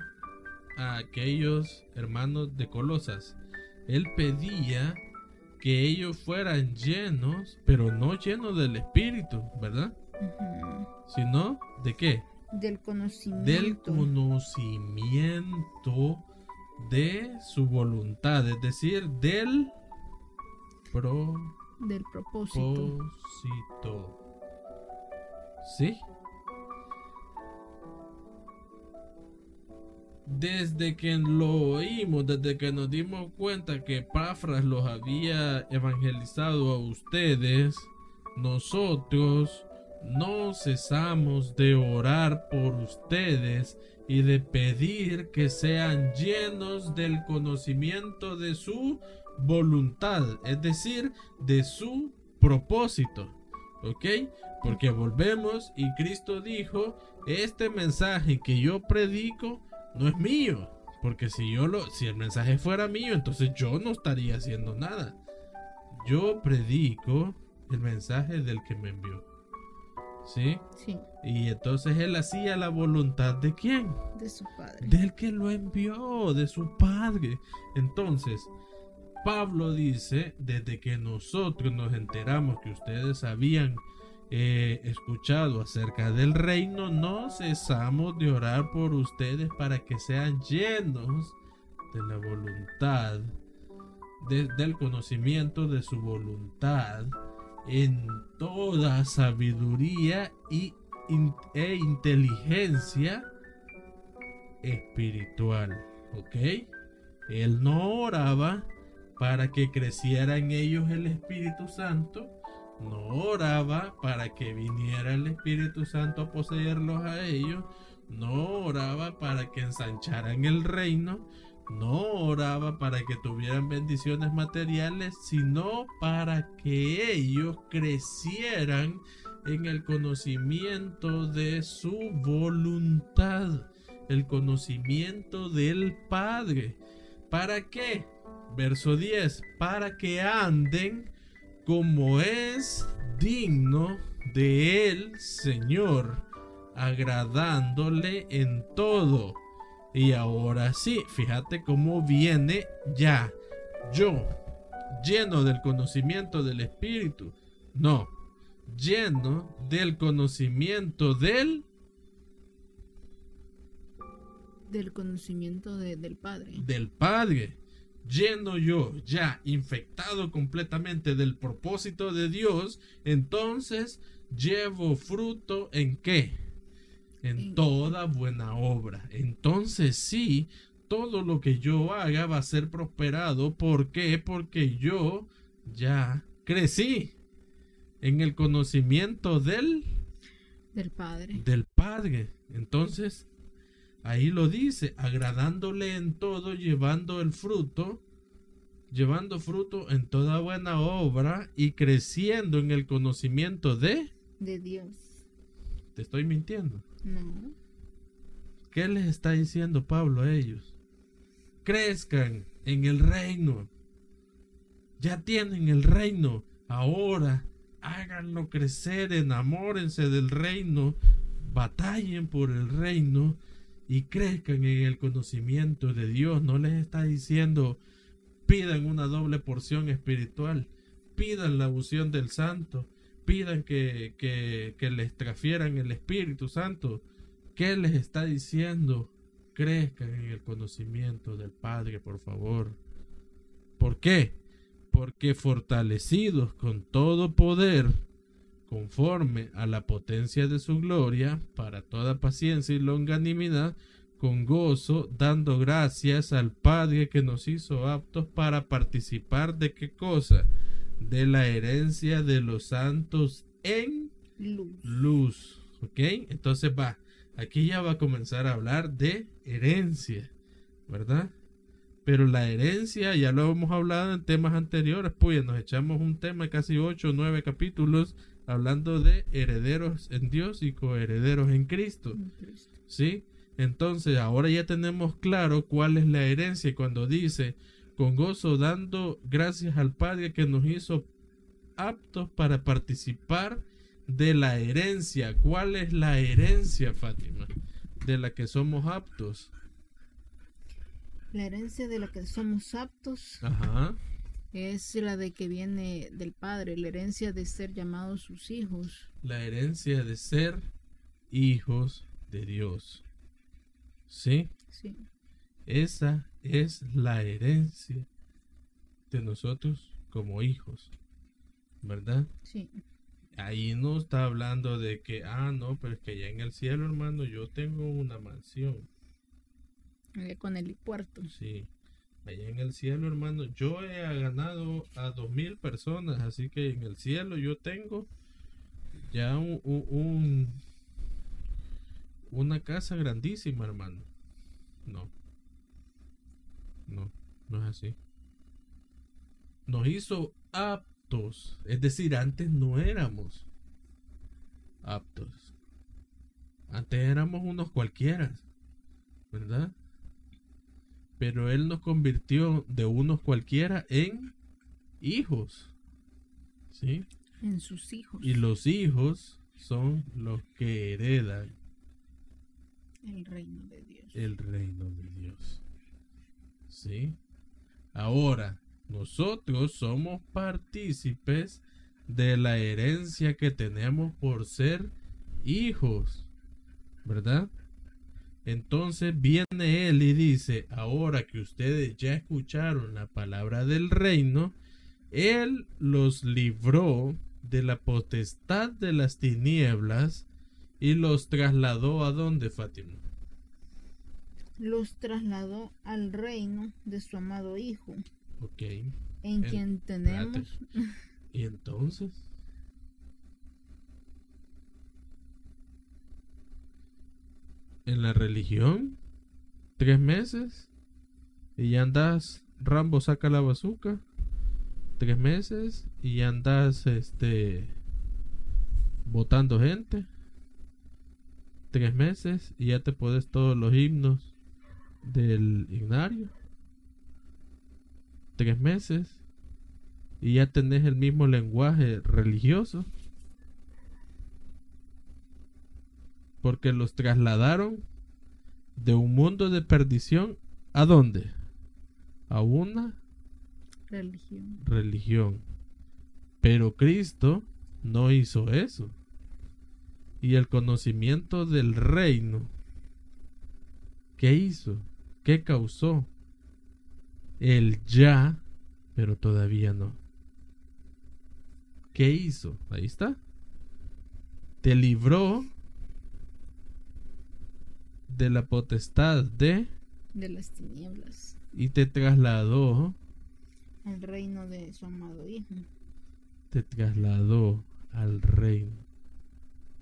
a aquellos hermanos de Colosas? Él pedía que ellos fueran llenos, pero no llenos del Espíritu, ¿verdad? Sino de qué? Del conocimiento. Del conocimiento de su voluntad, es decir, del propósito. del propósito. ¿Sí? Desde que lo oímos, desde que nos dimos cuenta que Pafras los había evangelizado a ustedes, nosotros no cesamos de orar por ustedes y de pedir que sean llenos del conocimiento de su voluntad, es decir, de su propósito. ¿Ok? Porque volvemos y Cristo dijo, este mensaje que yo predico no es mío. Porque si yo lo, si el mensaje fuera mío, entonces yo no estaría haciendo nada. Yo predico el mensaje del que me envió. ¿Sí? Sí, Y entonces él hacía la voluntad de quién? de su padre. Del que lo envió, de su padre. Entonces, Pablo dice, desde que nosotros nos enteramos que ustedes habían eh, escuchado acerca del reino, no cesamos de orar por ustedes para que sean llenos de la voluntad, de- del conocimiento de su voluntad, en toda sabiduría y, e inteligencia espiritual. ¿Ok? Él no oraba para que creciera en ellos el Espíritu Santo. No oraba para que viniera el Espíritu Santo a poseerlos a ellos. No oraba para que ensancharan el reino. No oraba para que tuvieran bendiciones materiales, sino para que ellos crecieran en el conocimiento de su voluntad, el conocimiento del Padre. ¿Para qué? Verso 10, para que anden como es digno de él, Señor, agradándole en todo. Y ahora sí, fíjate cómo viene ya. Yo, lleno del conocimiento del Espíritu. No, lleno del conocimiento del Del conocimiento de- del padre. del Padre. Lleno yo, ya infectado completamente del propósito de Dios, entonces llevo fruto en qué? En En- toda buena obra. Entonces sí, todo lo que yo haga va a ser prosperado. ¿Por qué? Porque yo ya crecí en el conocimiento del Del padre. del Padre. Entonces, ahí lo dice, agradándole en todo, llevando el fruto, llevando fruto en toda buena obra y creciendo en el conocimiento de... De Dios. Te estoy mintiendo. No. ¿Qué les está diciendo Pablo a ellos? Crezcan en el reino. Ya tienen el reino. Ahora háganlo crecer, enamórense del reino, batallen por el reino y crezcan en el conocimiento de Dios. No les está diciendo pidan una doble porción espiritual, pidan la unción del santo, pidan que, que, que les transfieran el Espíritu Santo. ¿Qué les está diciendo? Crezcan en el conocimiento del Padre, por favor. ¿Por qué? Porque fortalecidos con todo poder, conforme a la potencia de su gloria, para toda paciencia y longanimidad, con gozo, dando gracias al Padre que nos hizo aptos para participar de qué cosa? De la herencia de los santos en Luz. luz. ¿Ok? Entonces va. Aquí ya va a comenzar a hablar de herencia. ¿Verdad? Pero la herencia ya lo hemos hablado en temas anteriores. Pues nos echamos un tema de casi 8 o 9 capítulos hablando de herederos en Dios y coherederos en Cristo. en Cristo. ¿Sí? Entonces ahora ya tenemos claro cuál es la herencia cuando dice con gozo dando gracias al Padre que nos hizo aptos para participar de la herencia. ¿Cuál es la herencia, Fátima? De la que somos aptos. La herencia de la que somos aptos Ajá. Es la de que viene del padre, la herencia de ser llamados sus hijos. La herencia de ser hijos de Dios. ¿Sí? Sí. Esa es la herencia de nosotros como hijos. ¿Verdad? Sí. Ahí no está hablando de que, ah, no, pero es que allá en el cielo, hermano, yo tengo una mansión. Con el puerto. Sí. Allá en el cielo, hermano, yo he ganado a dos mil personas, así que en el cielo yo tengo ya un, un- un- una casa grandísima, hermano. No. No, no es así. Nos hizo aptos, es decir, antes no éramos. aptos. Antes éramos unos cualquiera, ¿verdad? Pero Él nos convirtió de unos cualquiera en hijos. ¿Sí? En sus hijos. Y los hijos son los que heredan el reino de Dios. El reino de Dios. ¿Sí? Ahora, nosotros somos partícipes de la herencia que tenemos por ser hijos. ¿Verdad? Entonces viene él y dice, ahora que ustedes ya escucharon la palabra del reino, él los libró de la potestad de las tinieblas y los trasladó a dónde, Fátima? Los trasladó al reino de su amado Hijo. Ok. En quien tenemos. ¿Y entonces? En la religión, tres meses y ya andas, Rambo saca la bazuca tres meses y andas este votando gente tres meses y ya te puedes todos los himnos del ignario tres meses y ya tenés el mismo lenguaje religioso porque los trasladaron de un mundo de perdición a dónde a una Religión. Religión. Pero Cristo no hizo eso. Y el conocimiento del reino, ¿qué hizo? ¿Qué causó? El ya, pero todavía no. ¿Qué hizo? Ahí está. Te libró de la potestad de... De las tinieblas. Y te trasladó al reino de su amado Hijo. Te trasladó al reino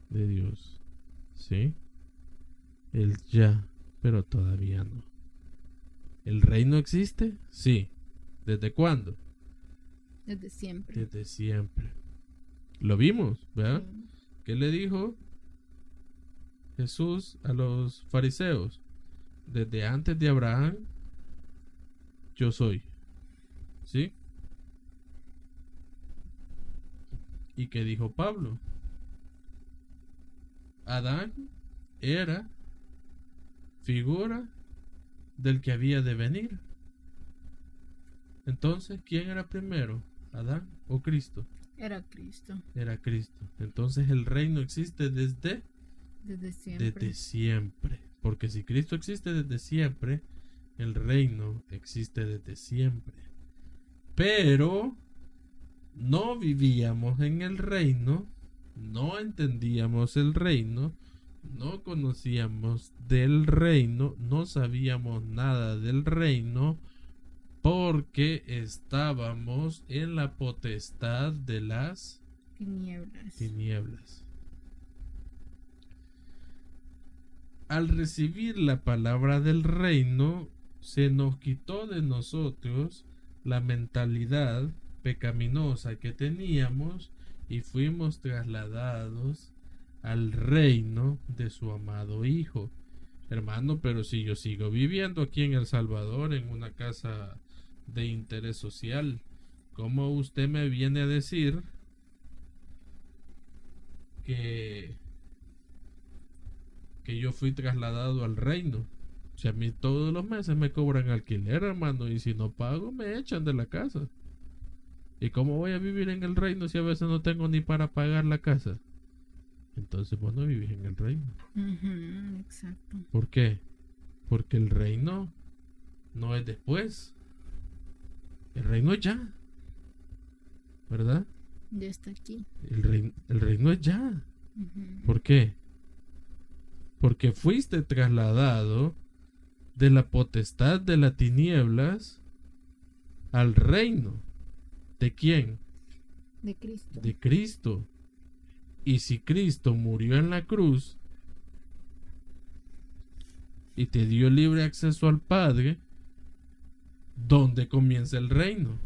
de Dios. ¿Sí? El ya, pero todavía no. ¿El reino existe? Sí. ¿Desde cuándo? Desde siempre. Desde siempre. Lo vimos, ¿verdad? ¿Qué le dijo Jesús a los fariseos? Desde antes de Abraham, yo soy. ¿Sí? ¿Y qué dijo Pablo? Adán era figura del que había de venir. Entonces, ¿quién era primero? ¿Adán o Cristo? Era Cristo. Era Cristo. Entonces el reino existe desde desde siempre. Desde siempre. Porque si Cristo existe desde siempre, el reino existe desde siempre. Pero no vivíamos en el reino, no entendíamos el reino, no conocíamos del reino, no sabíamos nada del reino, porque estábamos en la potestad de las tinieblas. tinieblas. Al recibir la palabra del reino, se nos quitó de nosotros la mentalidad pecaminosa que teníamos y fuimos trasladados al reino de su amado Hijo. Hermano, pero si yo sigo viviendo aquí en El Salvador en una casa de interés social, ¿cómo usted me viene a decir que que yo fui trasladado al reino? Si a mí todos los meses me cobran alquiler, hermano, y si no pago, me echan de la casa. ¿Y cómo voy a vivir en el reino si a veces no tengo ni para pagar la casa? Entonces vos no vivís en el reino. exacto. ¿Por qué? Porque el reino no es después. El reino es ya. ¿Verdad? Ya está aquí. El, reino, el reino es ya. ¿Por qué? Porque fuiste trasladado de la potestad de las tinieblas al reino. ¿De quién? De Cristo. De Cristo. Y si Cristo murió en la cruz y te dio libre acceso al Padre, ¿dónde comienza el reino?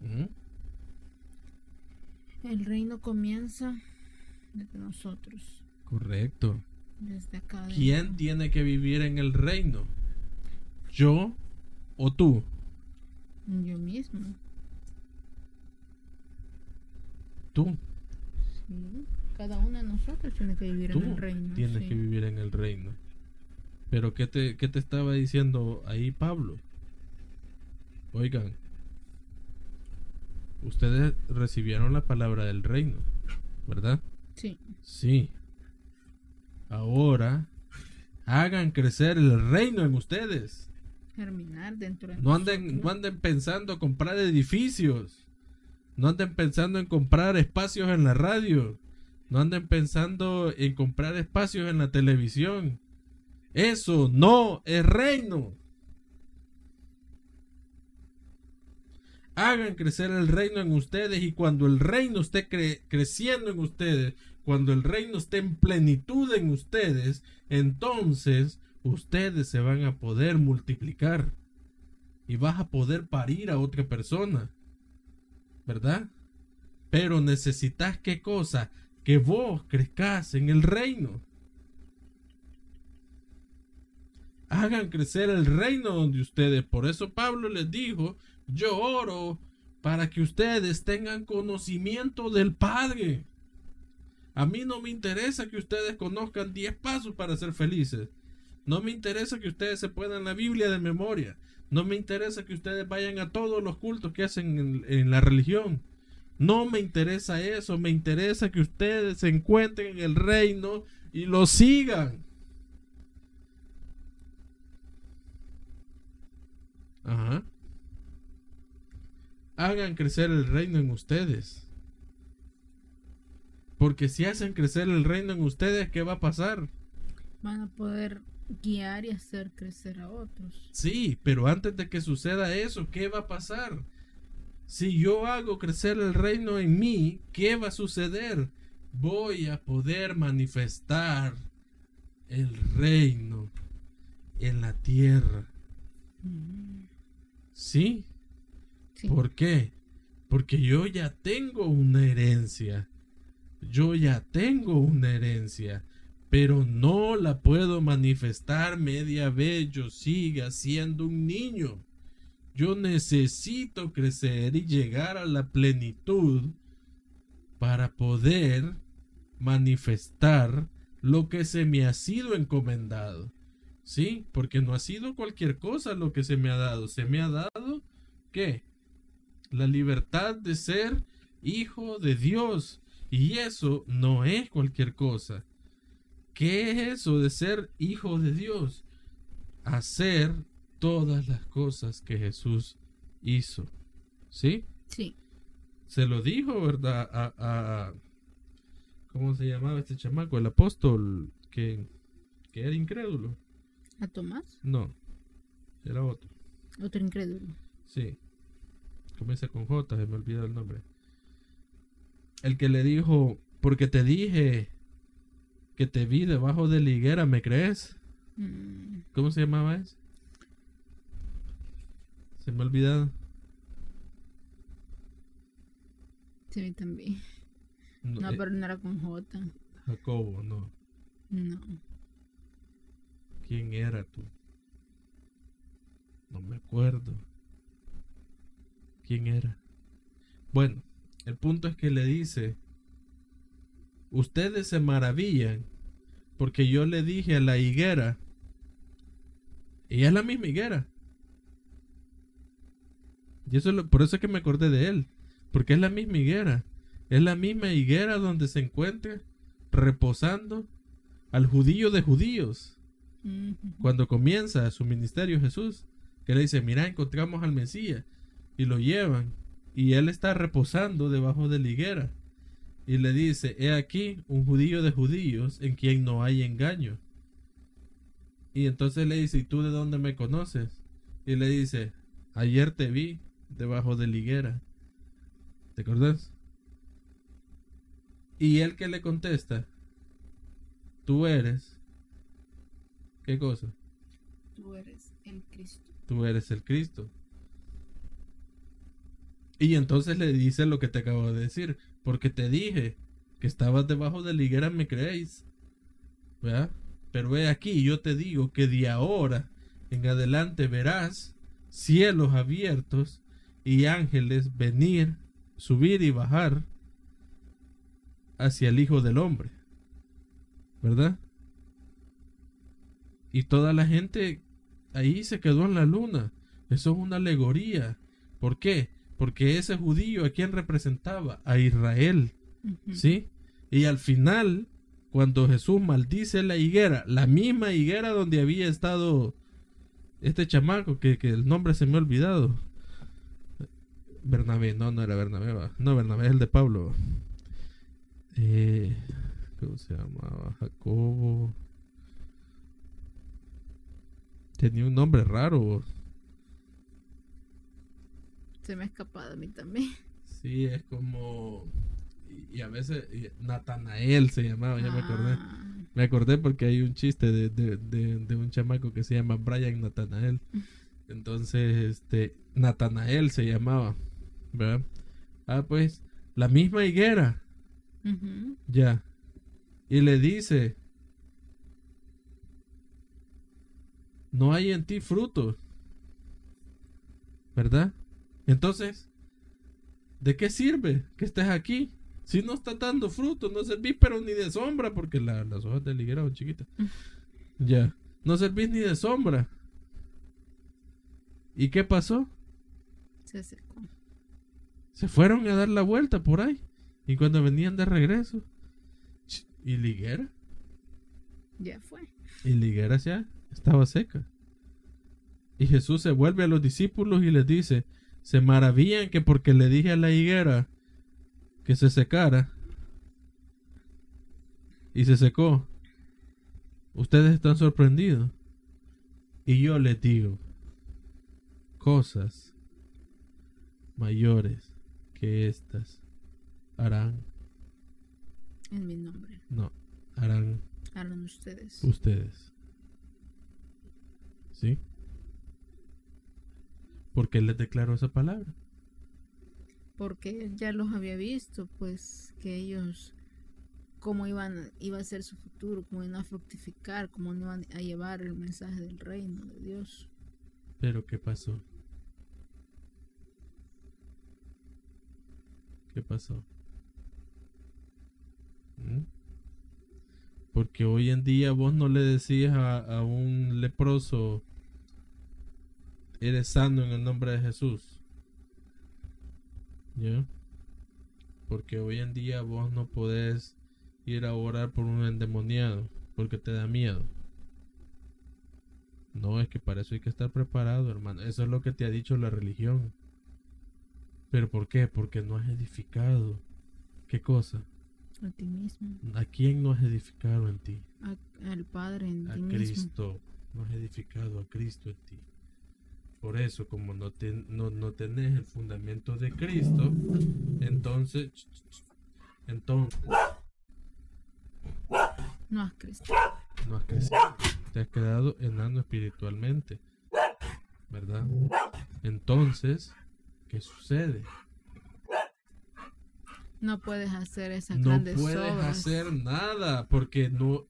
¿Mm? El reino comienza desde nosotros, Correcto. desde acá. ¿Quién tiene que vivir en el reino? ¿Yo o tú? Yo mismo. Tú. Sí. Cada uno de nosotros tiene que vivir Tú en el reino. tienes sí. que vivir en el reino. Pero ¿qué te, qué te estaba diciendo ahí Pablo? Oigan, ustedes recibieron la palabra del reino, ¿verdad? Sí. Sí. Ahora hagan crecer el reino en ustedes. Germinar dentro de No anden, nosotros. no anden pensando comprar edificios. No anden pensando en comprar espacios en la radio. No anden pensando en comprar espacios en la televisión. Eso no es reino. Hagan crecer el reino en ustedes y cuando el reino esté cre- creciendo en ustedes, cuando el reino esté en plenitud en ustedes, entonces ustedes se van a poder multiplicar y vas a poder parir a otra persona. ¿Verdad? Pero necesitas qué cosa? Que vos crezcas en el reino. Hagan crecer el reino donde ustedes. Por eso Pablo les dijo, yo oro para que ustedes tengan conocimiento del Padre. A mí no me interesa que ustedes conozcan 10 pasos para ser felices. No me interesa que ustedes se puedan la Biblia de memoria. No me interesa que ustedes vayan a todos los cultos que hacen en, en la religión. No me interesa eso. Me interesa que ustedes se encuentren en el reino y lo sigan. Ajá. Hagan crecer el reino en ustedes. Porque si hacen crecer el reino en ustedes, ¿qué va a pasar? Van a poder guiar y hacer crecer a otros. Sí, pero antes de que suceda eso, ¿qué va a pasar? Si yo hago crecer el reino en mí, ¿qué va a suceder? Voy a poder manifestar el reino en la tierra. Mm, ¿Sí? ¿Por qué? Porque yo ya tengo una herencia. Yo ya tengo una herencia. Pero no la puedo manifestar media vez yo siga siendo un niño. Yo necesito crecer y llegar a la plenitud para poder manifestar lo que se me ha sido encomendado. Sí, porque no ha sido cualquier cosa lo que se me ha dado. Se me ha dado, ¿qué? La libertad de ser hijo de Dios. Y eso no es cualquier cosa. ¿Qué es eso de ser hijo de Dios? Hacer todas las cosas que Jesús hizo. ¿Sí? Sí. Se lo dijo, ¿verdad? A, a- ¿Cómo se llamaba este chamaco? El apóstol que, que era incrédulo. ¿A Tomás? No, era otro. Otro incrédulo. Sí. Comienza con J, se me olvida el nombre. El que le dijo, porque te dije que te vi debajo de la higuera, ¿me crees? Mm, ¿Cómo se llamaba ese? Se me ha olvidado. sí, también. No, No, eh, pero no era con J. Jacobo, no. No. ¿Quién era tú? No me acuerdo. ¿Quién era? Bueno, el punto es que le dice, ustedes se maravillan porque yo le dije a la higuera, y es la misma higuera. Y eso es lo- por eso es que me acordé de él, porque es la misma higuera. Es la misma higuera donde se encuentra reposando al judío de judíos cuando comienza su ministerio Jesús, que le dice, mira, encontramos al Mesías, y lo llevan, y él está reposando debajo de la higuera, y le dice, he aquí un judío de judíos en quien no hay engaño. Y entonces le dice, ¿y tú de dónde me conoces? Y le dice, ayer te vi debajo de la higuera. ¿Te acordás? Y él que le contesta, tú eres, ¿qué cosa? Tú eres el Cristo. tú eres el Cristo. Y entonces le dice lo que te acabo de decir. porque te dije que estabas debajo de la higuera, me creéis. ¿Verdad? Pero he aquí, yo te digo que de ahora en adelante verás cielos abiertos y ángeles venir, subir y bajar hacia el Hijo del Hombre. ¿Verdad? Y toda la gente ahí se quedó en la luna. Eso es una alegoría. ¿Por qué? Porque ese judío a quien representaba a Israel. ¿Sí? Y al final, cuando Jesús maldice la higuera, la misma higuera donde había estado este chamaco, que, el nombre se me ha olvidado. Bernabé, no, no era Bernabé, no, Bernabé es el de Pablo. Eh, ¿Cómo se llamaba? Jacobo. Tenía un nombre raro. Se me ha escapado a mí también. Sí, es como. Y, a veces. Natanael se llamaba, ya me acordé. Ah. Me acordé porque hay un chiste de, de, de, un chamaco que se llama Brian Natanael. Entonces, este. Natanael se llamaba. ¿Verdad? Ah, pues. La misma higuera. Ya. Y le dice. No hay en ti fruto. ¿Verdad? Entonces, ¿de qué sirve que estés aquí? Si no está dando fruto, no servís pero ni de sombra, porque las hojas de liguera son chiquitas. ya, no servís ni de sombra. ¿Y qué pasó? Se secó. Se fueron a dar la vuelta por ahí. Y cuando venían de regreso, ¿y liguera? Ya fue. Y liguera ya estaba seca. Y Jesús se vuelve a los discípulos y les dice, se maravillan que porque le dije a la higuera que se secara y se secó, ustedes están sorprendidos. Y yo les digo, cosas mayores que estas harán. En mi nombre. No, harán. Harán ustedes. Ustedes. ¿Sí? ¿Por qué les declaró esa palabra? Porque él ya los había visto, pues que ellos, cómo iban, iba a ser su futuro, cómo iban a fructificar, cómo iban a llevar el mensaje del reino de Dios. Pero ¿qué pasó? ¿Qué pasó? ¿Mm? Porque hoy en día vos no le decías a, a un leproso, eres sano en el nombre de Jesús. ¿Ya? Porque hoy en día vos no podés ir a orar por un endemoniado porque te da miedo. No, es que para eso hay que estar preparado, hermano. Eso es lo que te ha dicho la religión. ¿Pero por qué? Porque no has edificado. ¿Qué cosa? A ti mismo. ¿A quién no has edificado en ti? al Padre en a Cristo. No has edificado a Cristo en ti. Por eso, como no, no, tenés el fundamento de Cristo, entonces, entonces, no has crecido. No has crecido. Te has quedado enano espiritualmente. ¿Verdad? Entonces, ¿qué sucede? No puedes hacer esas no puedes hacer nada porque no,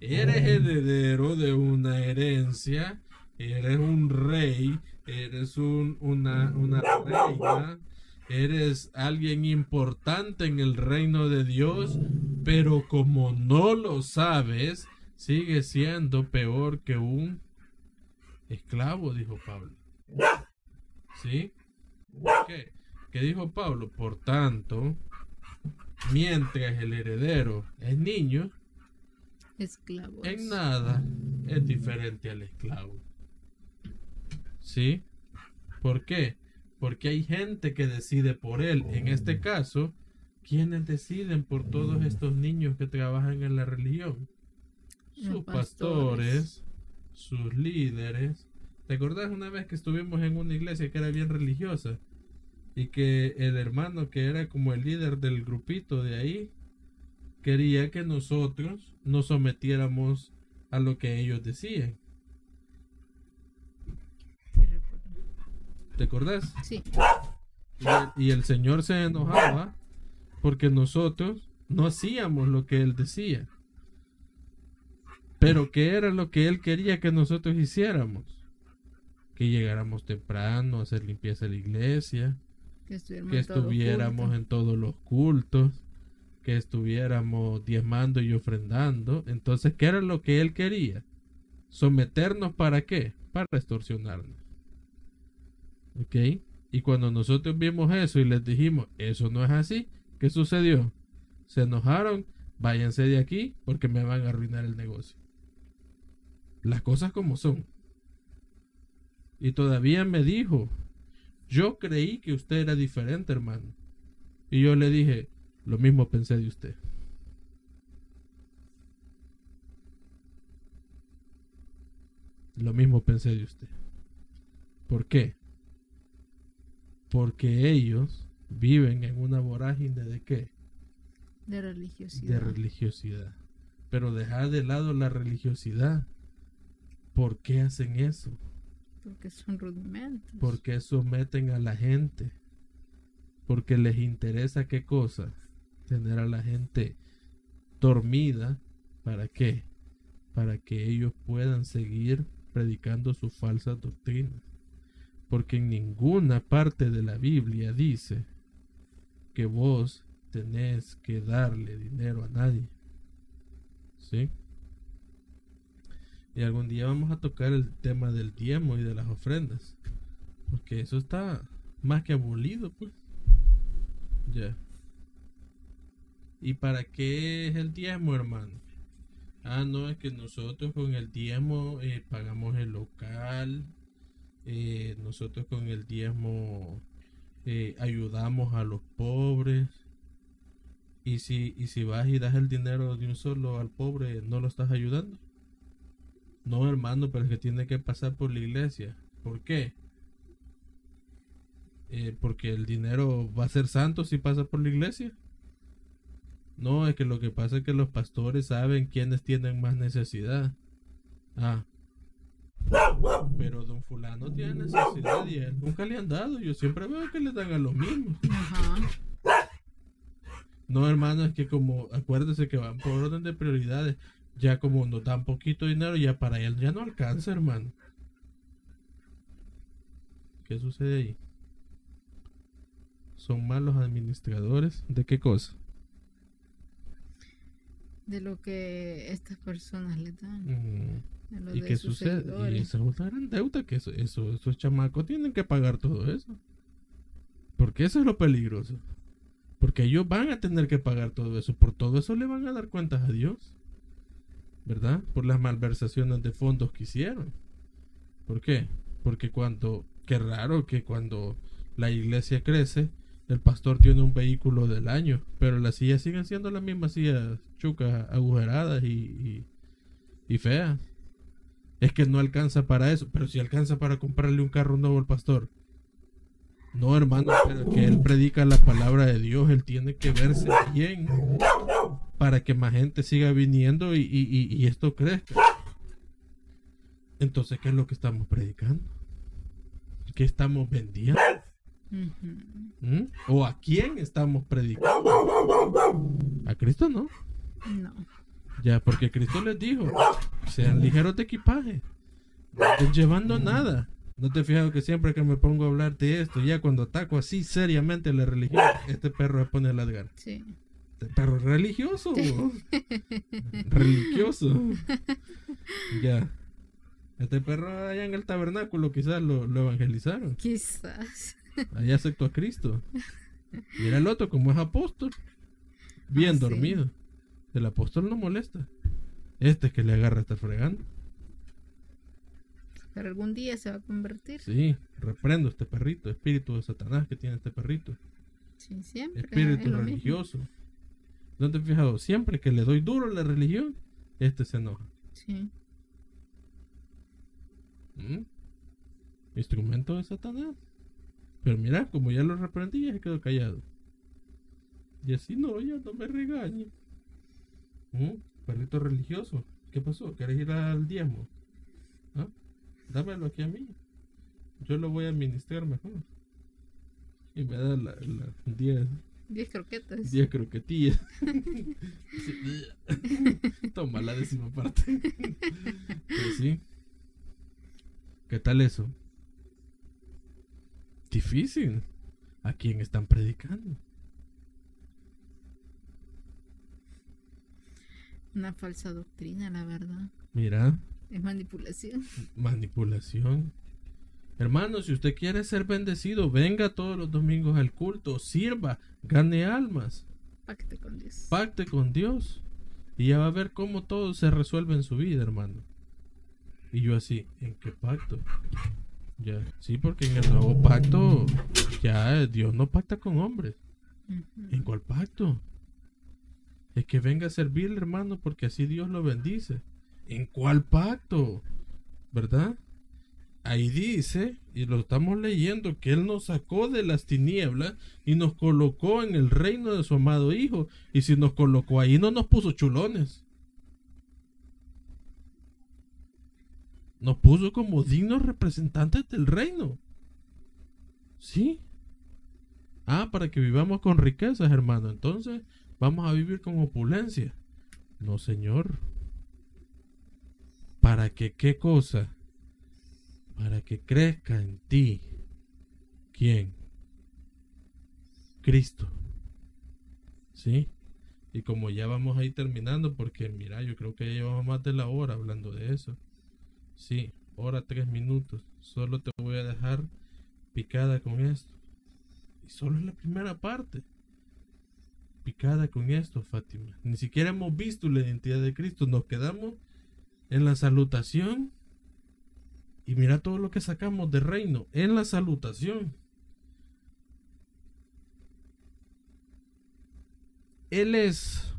eres heredero de una herencia eres un rey, eres un, una, una reina, eres alguien importante en el reino de Dios, pero como no lo sabes, sigue siendo peor que un esclavo, dijo Pablo. ¿Sí? ¿Qué? ¿Qué dijo Pablo? Por tanto, mientras el heredero es niño, esclavo. En nada es diferente al esclavo. ¿Sí? ¿Por qué? Porque hay gente que decide por él. En este caso, ¿quiénes deciden por todos estos niños que trabajan en la religión? Sus pastores, sus líderes. ¿Te acordás una vez que estuvimos en una iglesia que era bien religiosa? Y que el hermano que era como el líder del grupito de ahí quería que nosotros nos sometiéramos a lo que ellos decían. ¿Te acordás? Sí. Y el, Señor se enojaba porque nosotros no hacíamos lo que él decía. Pero ¿qué era lo que él quería que nosotros hiciéramos? Que llegáramos temprano a hacer limpieza de la iglesia, Que, estuviéramos que en todo en todos los cultos, que estuviéramos diezmando y ofrendando. Entonces, ¿qué era lo que él quería? ¿Someternos para qué? Para extorsionarnos. ¿Ok? Y cuando nosotros vimos eso y les dijimos, eso no es así, ¿qué sucedió? Se enojaron, váyanse de aquí porque me van a arruinar el negocio. Las cosas como son. Y todavía me dijo, yo creí que usted era diferente, hermano. Y yo le dije, lo mismo pensé de usted. Lo mismo pensé de usted. ¿Por qué? Porque ellos viven en una vorágine de qué? De De religiosidad. religiosidad. Pero dejar de lado la religiosidad. ¿Por qué hacen eso? porque son rudimentos. ¿Por qué someten a la gente? Porque les interesa qué cosa? Tener a la gente dormida. ¿Para qué? Para que ellos puedan seguir predicando sus falsas doctrinas. Porque en ninguna parte de la Biblia dice que vos tenés que darle dinero a nadie. ¿Sí? Y algún día vamos a tocar el tema del diezmo y de las ofrendas. Porque eso está más que abolido, pues. Ya. ¿Y para qué es el diezmo, hermano? Ah, no, es que nosotros con el diezmo eh, pagamos el local. Eh, nosotros con el diezmo eh, ayudamos a los pobres. Y si, y si vas y das el dinero de un solo al pobre, ¿no lo estás ayudando? No, hermano, pero es que tiene que pasar por la iglesia. ¿Por qué? Eh, porque el dinero va a ser santo si pasa por la iglesia. No, es que lo que pasa es que los pastores saben quiénes tienen más necesidad. Ah. Pero don fulano tiene necesidad y él nunca le han dado. Yo siempre veo que le dan a los mismos. Ajá. No, hermano, es que como, acuérdese que van por orden de prioridades. Ya como nos dan poquito dinero, ya para él ya no alcanza, hermano. ¿Qué sucede ahí? ¿Son malos administradores? ¿De qué cosa? De lo que estas personas le dan. Mm, ¿Y sus sucede? Y esa es otra gran deuda que eso, eso- esos chamacos tienen que pagar todo eso. Porque eso es lo peligroso. Porque ellos van a tener que pagar todo eso. Por todo eso le van a dar cuentas a Dios. ¿Verdad? Por las malversaciones de fondos que hicieron. ¿Por qué? Porque cuando, qué raro que cuando la iglesia crece, el pastor tiene un vehículo del año, pero las sillas siguen siendo las mismas sillas chucas, agujeradas y, y, y feas. Es que no alcanza para eso, pero si alcanza para comprarle un carro nuevo al pastor. No, hermano, pero que él predica la palabra de Dios, él tiene que verse bien para que más gente siga viniendo y, y- y- esto crezca. Entonces, ¿qué es lo que estamos predicando? ¿Qué estamos vendiendo? ¿Mm? ¿O a quién estamos predicando? A Cristo no. No. Ya, porque Cristo les dijo, sean ligeros de equipaje, no estén llevando nada. No te fijas que siempre que me pongo a hablar de esto, ya cuando ataco así seriamente la religión, este perro se pone a ladrar. Sí. Este perro es religioso. religioso. ya. Este perro allá en el tabernáculo quizás lo, lo evangelizaron. Quizás. Allá aceptó a Cristo. Mira el otro como es apóstol. Bien Ah, sí. El apóstol no molesta. Este que le agarra estar fregando. Pero algún día se va a convertir. Sí, reprendo este perrito, espíritu de Satanás que tiene este perrito. Sí, siempre. es Espíritu mismo. religioso. ¿No te has fijado? Siempre que le doy duro a la religión, este se enoja. Sí. ¿Mm? Instrumento de Satanás. Pero mira, como ya lo reprendí, ya se quedó callado. Y así no, ya no me regañe. ¿Mm? Perrito religioso. ¿Qué pasó? ¿Quieres ir al diezmo? ¿Ah? Dámelo aquí a mí. Yo lo voy a administrar mejor. Y me da la, la 10. 10 croquetas. 10 croquetillas. Toma la décima parte. Pues sí. ¿Qué tal eso? Difícil. ¿A quién están predicando? Una falsa doctrina, la verdad. Mira. Es manipulación. Manipulación. Hermano, si usted quiere ser bendecido, venga todos los domingos al culto, sirva, gane almas. Pacte con Dios. Pacte con Dios. Y ya va a ver cómo todo se resuelve en su vida, hermano. Y yo así, ¿en qué pacto? Ya, sí, porque en el nuevo pacto ya Dios no pacta con hombres. ¿En cuál pacto? Es que venga a servirle, hermano, porque así Dios lo bendice. ¿En cuál pacto? ¿Verdad? Ahí dice, y lo estamos leyendo, que Él nos sacó de las tinieblas y nos colocó en el reino de su amado Hijo. Y si nos colocó ahí, no nos puso chulones. Nos puso como dignos representantes del reino. ¿Sí? Ah, para que vivamos con riquezas, hermano. Entonces, vamos a vivir con opulencia. No, Señor. ¿Para que qué cosa? Para que crezca en ti. ¿Quién? Cristo. ¿Sí? Y como ya vamos a ir terminando, porque mira, yo creo que ya llevamos más de la hora hablando de eso. Sí, hora tres minutos. Solo te voy a dejar picada con esto. Y solo es la primera parte. Picada con esto, Fátima. Ni siquiera hemos visto la identidad de Cristo. Nos quedamos en la salutación. Y mira todo lo que sacamos de reino en la salutación. Él es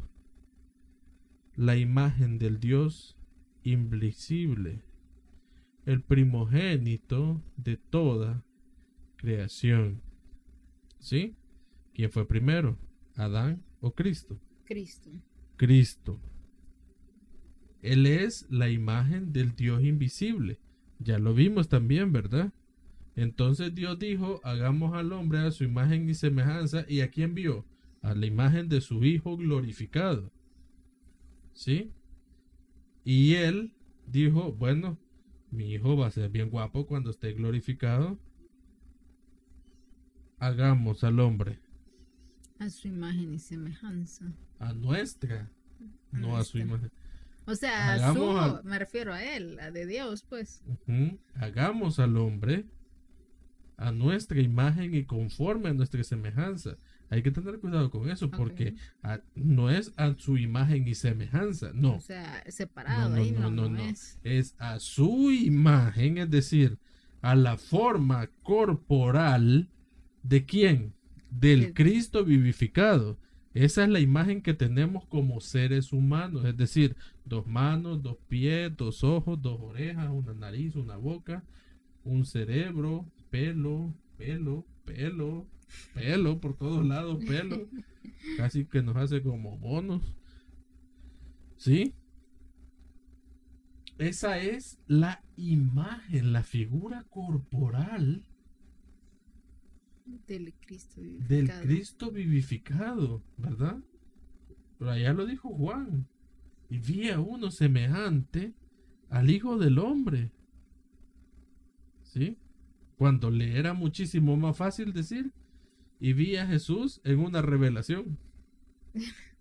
la imagen del Dios invisible el primogénito de toda creación. ¿Sí? ¿Quién fue primero? ¿Adán o Cristo? Cristo. Cristo. Él es la imagen del Dios invisible. Ya lo vimos también, ¿verdad? Entonces Dios dijo, hagamos al hombre a su imagen y semejanza. ¿Y a quién vio? A la imagen de su Hijo glorificado. ¿Sí? Y él dijo, bueno, mi hijo va a ser bien guapo cuando esté glorificado. Hagamos al hombre. A su imagen y semejanza. A nuestra. no a su imagen. O sea, a su, me refiero a él, a de Dios, pues. Hagamos al hombre a nuestra imagen y conforme a nuestra semejanza. Hay que tener cuidado con eso porque no es a su imagen y semejanza, no. O sea, separado ahí no, no, no, es. Es a su imagen, es decir, a la forma corporal de quién? Del Cristo vivificado. Esa es la imagen que tenemos como seres humanos, es decir, dos manos, dos pies, dos ojos, dos orejas, una nariz, una boca, un cerebro, pelo, pelo, pelo, pelo por todos lados, pelo. Casi que nos hace como monos. ¿Sí? Esa es la imagen, la figura corporal del Cristo vivificado. Del Cristo vivificado, ¿verdad? Pero allá lo dijo Juan. Y vi a uno semejante al Hijo del Hombre. ¿Sí? Cuando le era muchísimo más fácil decir, y vi a Jesús en una revelación.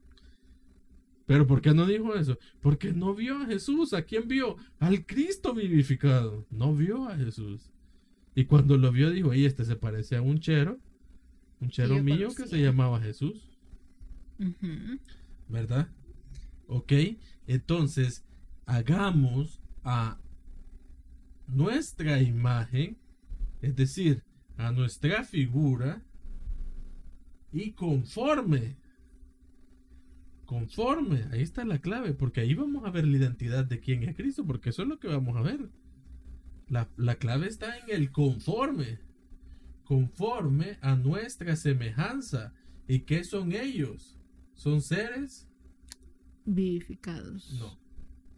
Pero ¿por qué no dijo eso? Porque no vio a Jesús. ¿A quién vio? Al Cristo vivificado. No vio a Jesús. Y cuando lo vio dijo, y este se parece a un chero. Un chero mío que se llamaba Jesús. ¿Verdad? Ok. Entonces, hagamos a nuestra imagen, es decir, a nuestra figura, y conforme. Conforme, ahí está la clave, porque ahí vamos a ver la identidad de quién es Cristo, porque eso es lo que vamos a ver. La, la clave está en el conforme, conforme a nuestra semejanza. ¿Y qué son ellos? ¿Son seres? Vivificados. No,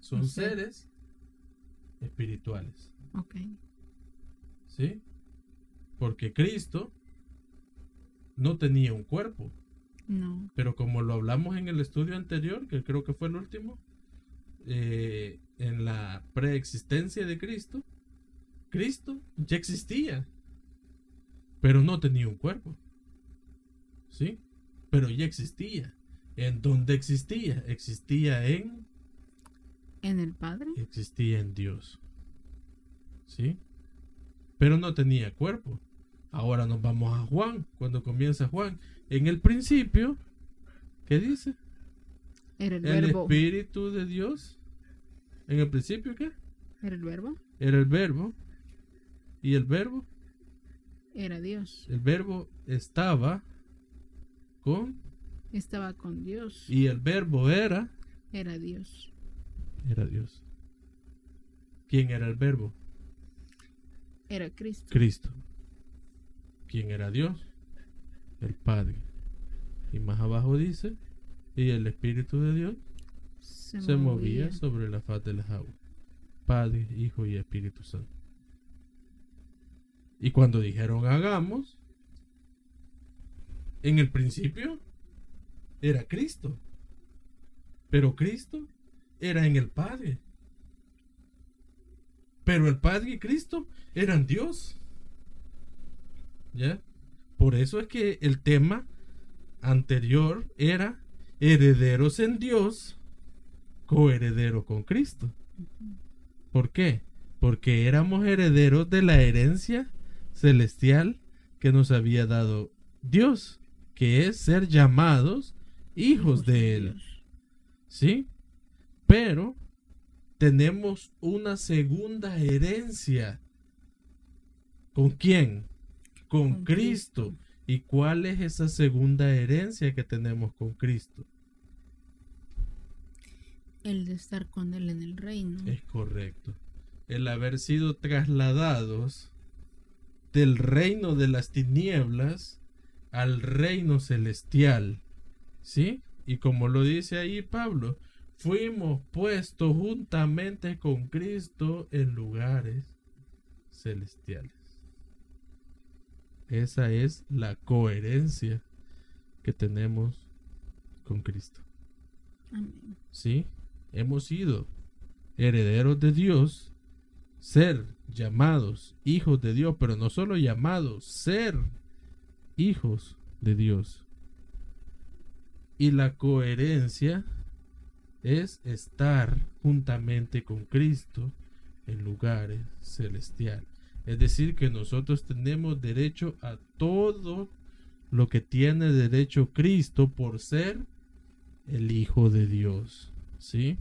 son seres espirituales. Ok. ¿Sí? Porque Cristo no tenía un cuerpo. No. Pero como lo hablamos en el estudio anterior, que creo que fue el último, eh, en la preexistencia de Cristo, Cristo ya existía, pero no tenía un cuerpo. ¿Sí? Pero ya existía. ¿En dónde existía? Existía en... En el Padre. Existía en Dios. ¿Sí? Pero no tenía cuerpo. Ahora nos vamos a Juan, cuando comienza Juan. En el principio, ¿qué dice? Era el, El verbo. Espíritu de Dios. ¿En el principio qué? Era el verbo. Era el verbo. Y el verbo, Era Dios. el verbo estaba con Estaba con Dios. y el verbo era Era Dios. era Dios. ¿Quién era el verbo? Era Cristo. Cristo. ¿Quién era Dios? El Padre. Y más abajo dice, y el Espíritu de Dios Se, se movía sobre la faz de las aguas. Padre, Hijo y Espíritu Santo. Y cuando dijeron hagamos, en el principio era Cristo. Pero Cristo era en el Padre. Pero el Padre y Cristo eran Dios. ¿Ya? Por eso es que el tema anterior era herederos en Dios, coheredero con Cristo. ¿Por qué? Porque éramos herederos de la herencia celestial que nos había dado Dios, que es ser llamados hijos de Él. ¿Sí? Pero tenemos una segunda herencia. ¿Con quién? Con, Con Cristo. Cristo. ¿Y cuál es esa segunda herencia que tenemos con Cristo? El de estar con Él en el reino. Es correcto. El haber sido trasladados del reino de las tinieblas al reino celestial. ¿Sí? Y como lo dice ahí Pablo, fuimos puestos juntamente con Cristo en lugares celestiales. Esa es la coherencia que tenemos con Cristo. Amén. ¿sí? Hemos sido herederos de Dios, ser llamados hijos de Dios, pero no solo llamados, ser hijos de Dios. Y la coherencia es estar juntamente con Cristo en lugares celestiales. Es decir, que nosotros tenemos derecho a todo lo que tiene derecho Cristo por ser el Hijo de Dios. ¿Sí?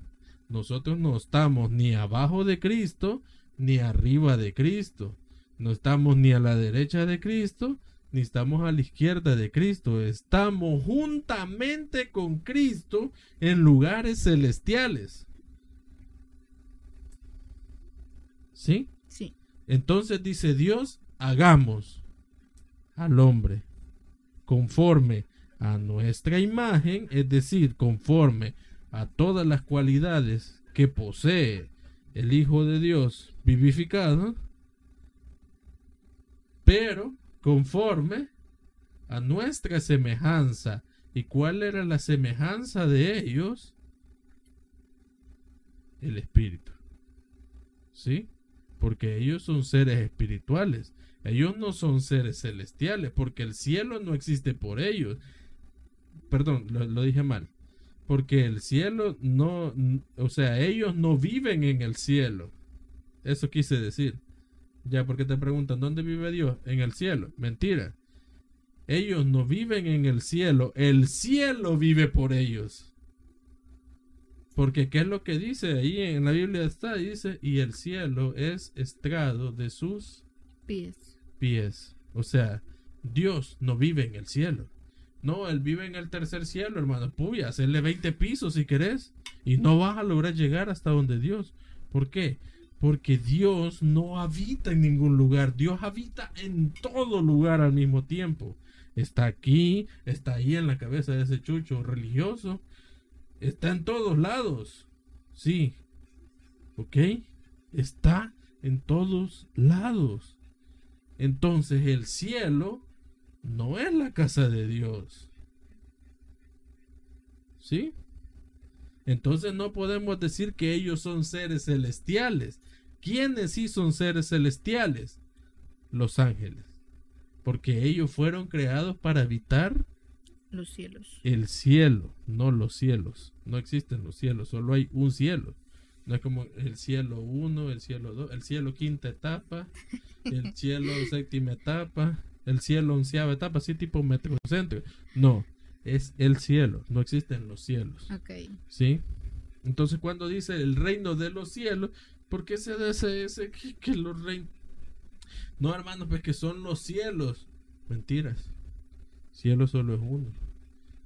Nosotros no estamos ni abajo de Cristo ni arriba de Cristo. No estamos ni a la derecha de Cristo ni estamos a la izquierda de Cristo. Estamos juntamente con Cristo en lugares celestiales. ¿Sí? Sí. Entonces dice Dios, hagamos al hombre conforme a nuestra imagen, es decir, conforme a todas las cualidades que posee el Hijo de Dios vivificado, pero conforme a nuestra semejanza. ¿Y cuál era la semejanza de ellos? El Espíritu. ¿Sí? Porque ellos son seres espirituales. Ellos no son seres celestiales, porque el cielo no existe por ellos. Perdón, lo, lo dije mal. Porque el cielo no, o sea, ellos no viven en el cielo. Eso quise decir. Ya, porque te preguntan, ¿dónde vive Dios? En el cielo. Mentira. Ellos no viven en el cielo. El cielo vive por ellos. Porque ¿qué es lo que dice? Ahí en la Biblia está, dice, y el cielo es estrado de sus Pies. pies. O sea, Dios no vive en el cielo. No, Él vive en el tercer cielo, hermano. Puya, hacerle 20 pisos si querés. Y no vas a lograr llegar hasta donde Dios. ¿Por qué? Porque Dios no habita en ningún lugar. Dios habita en todo lugar al mismo tiempo. Está aquí, está ahí en la cabeza de ese chucho religioso. Está en todos lados. Sí. ¿Ok? Está en todos lados. Entonces el cielo no es la casa de Dios. ¿Sí? Entonces no podemos decir que ellos son seres celestiales. ¿Quiénes sí son seres celestiales? Los ángeles. Porque ellos fueron creados para habitar los cielos. El cielo, no los cielos. No existen los cielos, solo hay un cielo. No es como el cielo 1, el cielo 2, el cielo quinta etapa, el cielo séptima etapa, el cielo onceava etapa, así tipo metrocentro. No, es el cielo, no existen los cielos. Ok. ¿Sí? Entonces cuando dice el reino de los cielos, ¿por qué se dice ese que, los reinos... No, hermanos, pues que son los cielos. Mentiras. Cielo solo es uno.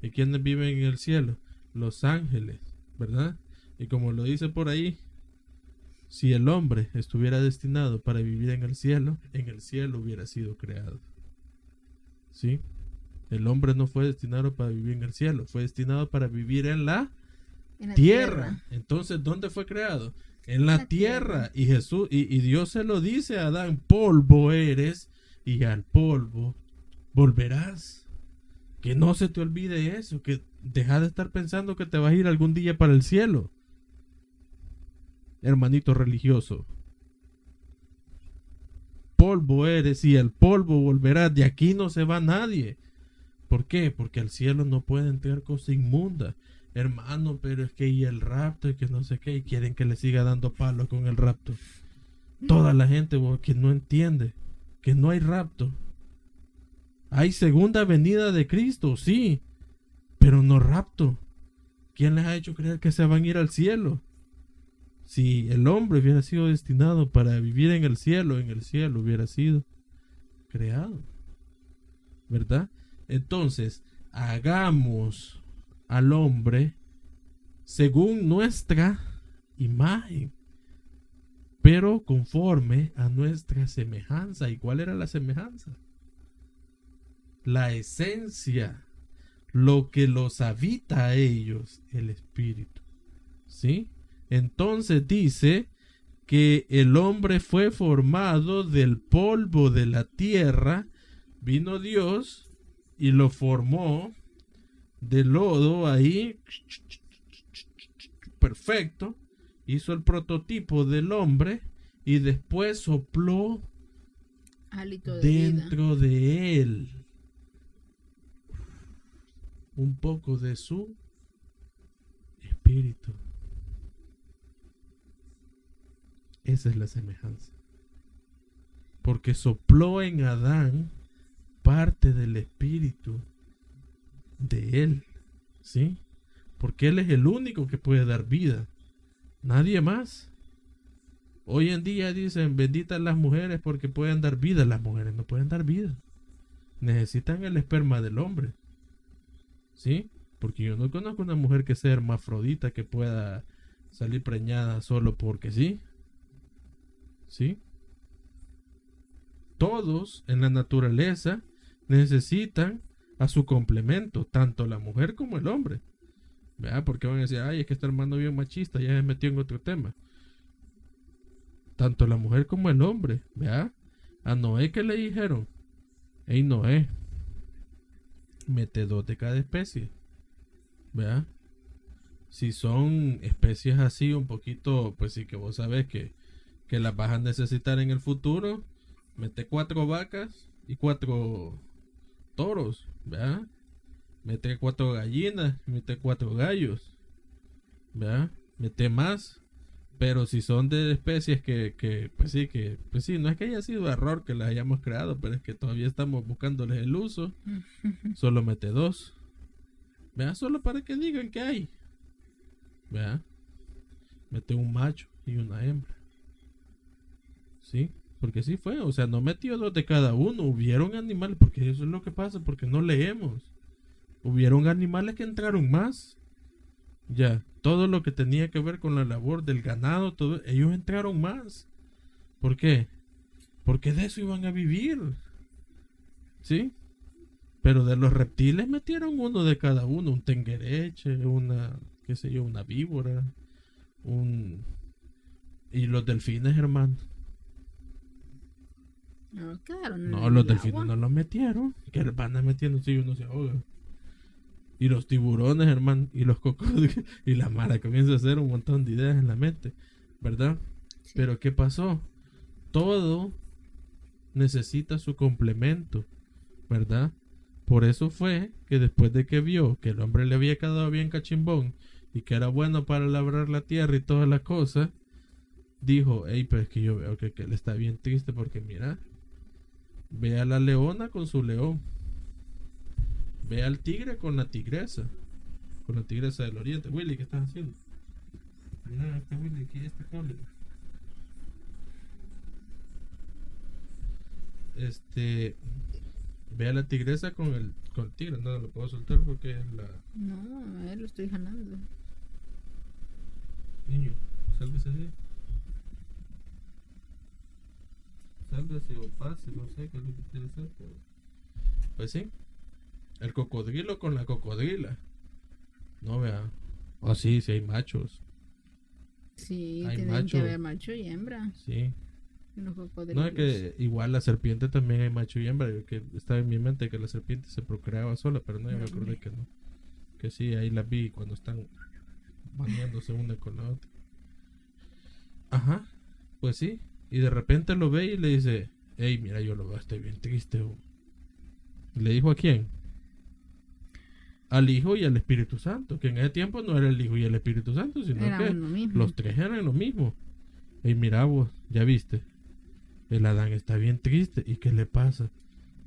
¿Y quiénes viven en el cielo? Los ángeles, ¿verdad? Y como lo dice por ahí, si el hombre estuviera destinado para vivir en el cielo, en el cielo hubiera sido creado. ¿Sí? El hombre no fue destinado para vivir en el cielo, fue destinado para vivir en la, tierra. Entonces, ¿dónde fue creado? En la, tierra. Y Jesús, y, y Dios se lo dice a Adán, polvo eres y al polvo volverás. Que no se te olvide eso, que deja de estar pensando que te vas a ir algún día para el cielo. Hermanito religioso. Polvo eres y el polvo volverás. De aquí no se va nadie. ¿Por qué? Porque al cielo no puede entrar cosa inmunda. Hermano, pero es que y el rapto y que no sé qué. Y quieren que le siga dando palo con el rapto. Toda la gente que no entiende que no hay rapto. Hay segunda venida de Cristo, sí, pero no rapto. ¿Quién les ha hecho creer que se van a ir al cielo? Si el hombre hubiera sido destinado para vivir en el cielo, en el cielo hubiera sido creado. ¿Verdad? Entonces, hagamos al hombre según nuestra imagen, pero conforme a nuestra semejanza. ¿Y cuál era la semejanza? la esencia, lo que los habita a ellos, el espíritu. ¿Sí? Entonces dice que el hombre fue formado del polvo de la tierra, vino Dios y lo formó de lodo ahí, perfecto, hizo el prototipo del hombre y después sopló dentro de él un poco de su espíritu. Esa es la semejanza. Porque sopló en Adán parte del espíritu de él. ¿Sí? Porque él es el único que puede dar vida. Nadie más. Hoy en día dicen benditas las mujeres porque pueden dar vida. Las mujeres no pueden dar vida. Necesitan el esperma del hombre. ¿Sí? Porque yo no conozco una mujer que sea hermafrodita que pueda salir preñada solo porque sí. ¿Sí? Todos en la naturaleza necesitan a su complemento, tanto la mujer como el hombre. ¿Verdad? Porque van a decir, ay, es que este hermano bien machista, ya me metió en otro tema. Tanto la mujer como el hombre, ¿verdad? A Noé que le dijeron, hey Noé, mete dos de cada especie. ¿Verdad? Si son especies así un poquito, pues sí que vos sabes que, que las vas a necesitar en el futuro, mete cuatro vacas y cuatro toros, ¿verdad? Mete cuatro gallinas, mete cuatro gallos, ¿verdad? Mete más pero si son de especies que, que, pues sí, que, pues sí, no es que haya sido error que las hayamos creado, pero es que todavía estamos buscándoles el uso. Solo mete dos. Vea, solo para que digan que hay. Vea. Mete un macho y una hembra. Sí, porque sí fue. O sea, no metió dos de cada uno. Hubieron animales, porque eso es lo que pasa, porque no leemos. Hubieron animales que entraron más. Ya, todo lo que tenía que ver con la labor del ganado, todo, ellos entraron más. ¿Por qué? Porque de eso iban a vivir. ¿Sí? Pero de los reptiles metieron uno de cada uno, un tenguereche, una, qué sé yo, una víbora, un... Y los delfines, hermano. No, los delfines no los metieron. Que van a metiendo si uno se ahoga. Y los tiburones, hermano, y los cocodrilos, y la mara comienza a hacer un montón de ideas en la mente, ¿verdad? Sí. Pero ¿qué pasó? Todo necesita su complemento, ¿verdad? Por eso fue que después de que vio que el hombre le había quedado bien cachimbón y que era bueno para labrar la tierra y todas las cosas, dijo, hey, pero es que yo veo que, que él está bien triste porque mira, ve a la leona con su león, ve al tigre con la tigresa, con la tigresa del oriente. Willy, ¿qué estás haciendo? Mira, este Willy, aquí este cable. Este, ve a la tigresa con el, con el tigre, no lo puedo soltar porque es la... No, a ver, lo estoy jalando. Niño, sálvese así. Sálvese o pase, no sé qué es lo que quiere hacer. pero- Pues sí. El cocodrilo con la cocodrila. No vea. Oh, sí, sí hay machos. Sí, Hay tienen macho. que haber macho y hembra. Sí. No, es que igual la serpiente también hay macho y hembra. Que estaba en mi mente que la serpiente se procreaba sola, pero no, yo me acordé que no. Que sí, ahí las vi cuando están bañándose una con la otra. Ajá, pues sí. Y de repente lo ve y le dice, hey, mira, yo lo veo, estoy bien triste. oh". ¿Y ¿Le dijo a quién? Al Hijo y al Espíritu Santo, que en ese tiempo no era el Hijo y el Espíritu Santo, sino Era que los tres eran lo mismo. Y mira vos, ya viste. El Adán está bien triste. ¿Y qué le pasa?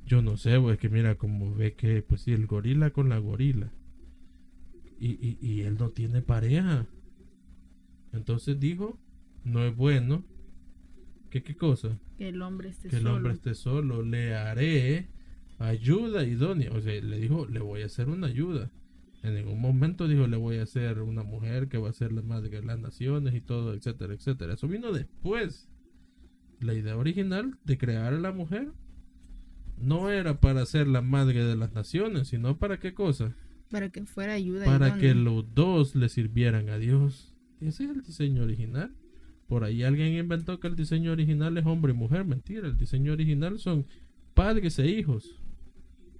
Yo no sé, pues que mira como ve que, pues sí, el gorila con la gorila. Y, y, y él no tiene pareja. Entonces dijo, no es bueno. ¿Qué qué cosa? Que el hombre esté que el solo. hombre esté solo. Le haré ayuda idónea. O sea, le dijo, le voy a hacer una ayuda. En ningún momento dijo, le voy a hacer una mujer que va a ser la madre de las naciones y todo, etcétera, etcétera. Eso vino después. La idea original de crear a la mujer no era para ser la madre de las naciones, sino para qué cosa? Para que fuera ayuda Para que los dos le sirvieran a Dios. Ese es el diseño original. Por ahí alguien inventó que el diseño original es hombre y mujer. Mentira, el diseño original son padres e hijos.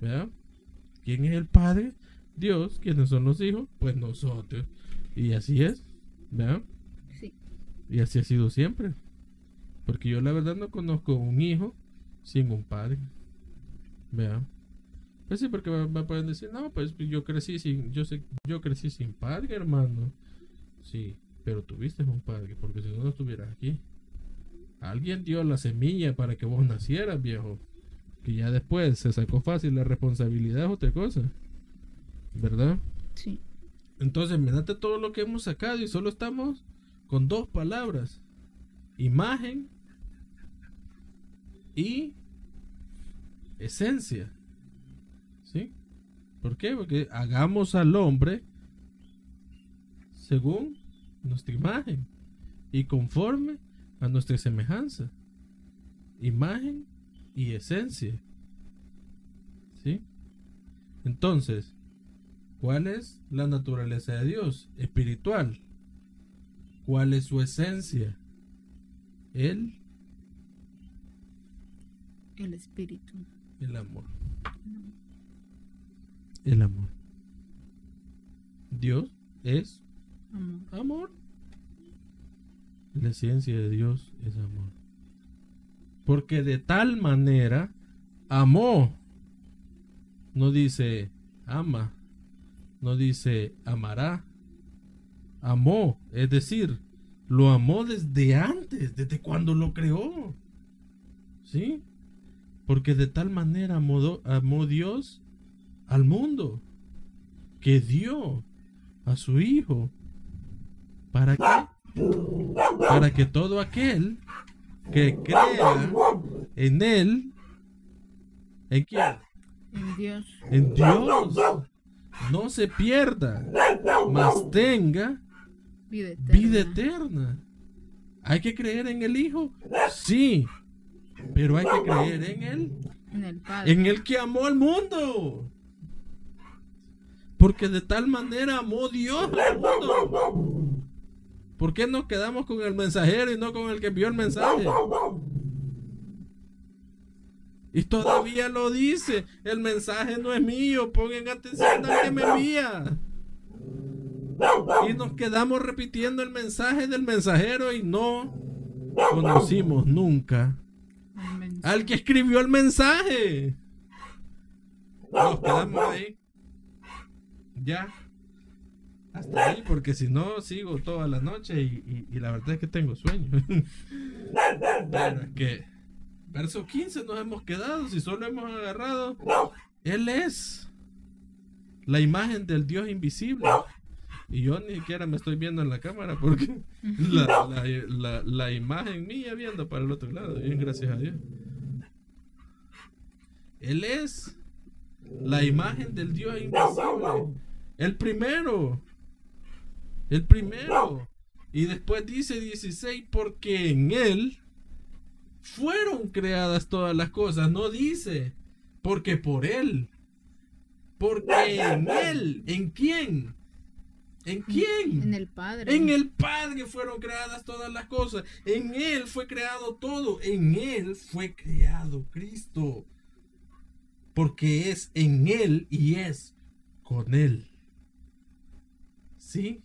¿Verdad? ¿Quién es el padre? Dios. ¿Quiénes son los hijos? Pues nosotros. Y así es. ¿Verdad? Sí. Y así ha sido siempre. Porque yo la verdad no conozco un hijo sin un padre. Vea. Pues sí, porque me, me pueden decir, no, pues yo crecí sin, yo sé, yo crecí sin padre, hermano. Sí, pero tuviste un padre, porque si no, no estuvieras aquí. Alguien dio la semilla para que vos nacieras, viejo. Que ya después se sacó fácil la responsabilidad es otra cosa. ¿Verdad? Sí. Entonces, mirate todo lo que hemos sacado y solo estamos con dos palabras. Imagen y esencia. ¿Sí? ¿Por qué? Porque hagamos al hombre según nuestra imagen y conforme a nuestra semejanza. Imagen y esencia. ¿Sí? Entonces, ¿Cuál es la naturaleza de Dios? Espiritual. ¿Cuál es su esencia? Él, El espíritu. el amor. El amor. Dios es Amor. amor. La esencia de Dios es amor. Porque de tal manera amó. No dice ama. No dice amará. Amó. Es decir, lo amó desde antes, desde cuando lo creó. ¿Sí? Porque de tal manera amó, amó Dios al mundo que dio a su Hijo. ¿Para qué? Para que todo aquel que crea en Él, ¿en quién? En Dios. En Dios, no se pierda, mas tenga Vida eterna. vida eterna. ¿Hay que creer en el Hijo? Sí, pero hay que creer en Él, En el Padre. en el que amó al mundo. Porque de tal manera amó Dios al mundo. ¿Por qué nos quedamos con el mensajero y no con el que envió el mensaje? Y todavía lo dice. El mensaje no es mío. Pongan atención al que me envía. Y nos quedamos repitiendo el mensaje del mensajero y no conocimos nunca al que escribió el mensaje. Nos quedamos ahí. Ya. Hasta ahí, porque si no sigo toda la noche y, la verdad es que tengo sueño. Que, verso 15 nos hemos quedado, si solo hemos agarrado, Él es la imagen del Dios invisible. Y yo ni siquiera me estoy viendo en la cámara porque la, la imagen mía viendo para el otro lado. Bien, gracias a Dios. Él es la imagen del Dios invisible. El primero. El primero. Y después dice 16, porque en Él fueron creadas todas las cosas. No dice, porque por Él. Porque en Él. ¿En quién? ¿En quién? En el Padre. En el Padre fueron creadas todas las cosas. En Él fue creado todo. En Él fue creado Cristo porque es en Él y es con Él. ¿Sí?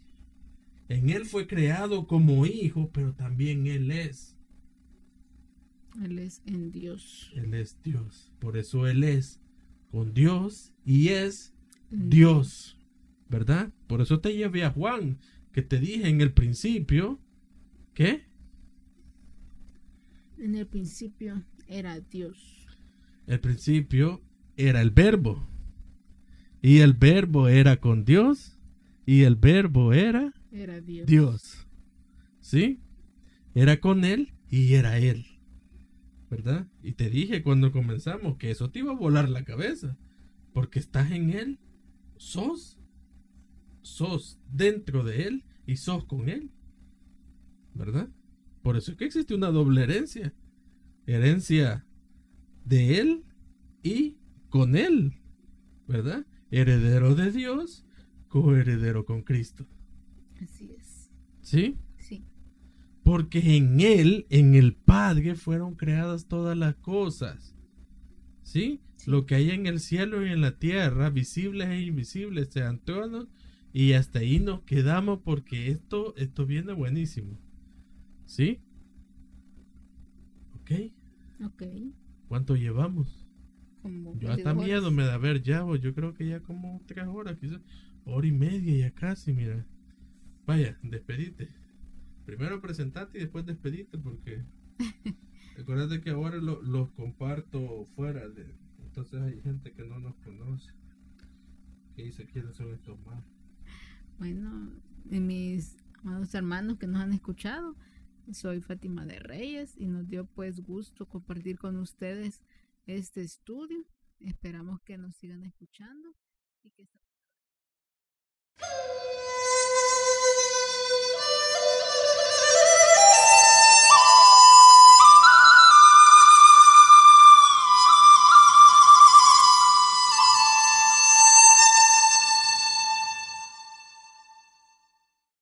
En Él fue creado como hijo, pero también Él es. Él es en Dios. Él es Dios. Por eso Él es con Dios y es Dios. ¿Verdad? Por eso te llevé a Juan, que te dije en el principio, ¿qué? En el principio era Dios. El principio era el verbo. Y el verbo era con Dios. Y el verbo era, era Dios. Dios. ¿Sí? Era con Él y era Él. ¿Verdad? Y te dije cuando comenzamos que eso te iba a volar la cabeza. Porque estás en Él. Sos. Sos dentro de Él y sos con Él. ¿Verdad? Por eso es que existe una doble herencia. Herencia de Él y con Él, ¿verdad? Heredero de Dios, coheredero con Cristo. ¿Sí? Sí. Porque en Él, en el Padre, fueron creadas todas las cosas. ¿Sí? Lo que hay en el cielo y en la tierra, visibles e invisibles, sean todos. Y hasta ahí nos quedamos porque esto, esto viene buenísimo. ¿Sí? ¿Ok? Ok. ¿Cuánto llevamos? yo hasta miedo me da ver ya, yo creo que ya como tres horas, quizás, hora y media ya casi, mira. Vaya, despedite. Primero presentate y después despedite porque recuerda que ahora los comparto fuera de... Entonces hay gente que no nos conoce. Que dice quiénes son estos más. Bueno, mis amados hermanos que nos han escuchado, soy Fátima de Reyes y nos dio pues gusto compartir con ustedes este estudio. Esperamos que nos sigan escuchando y que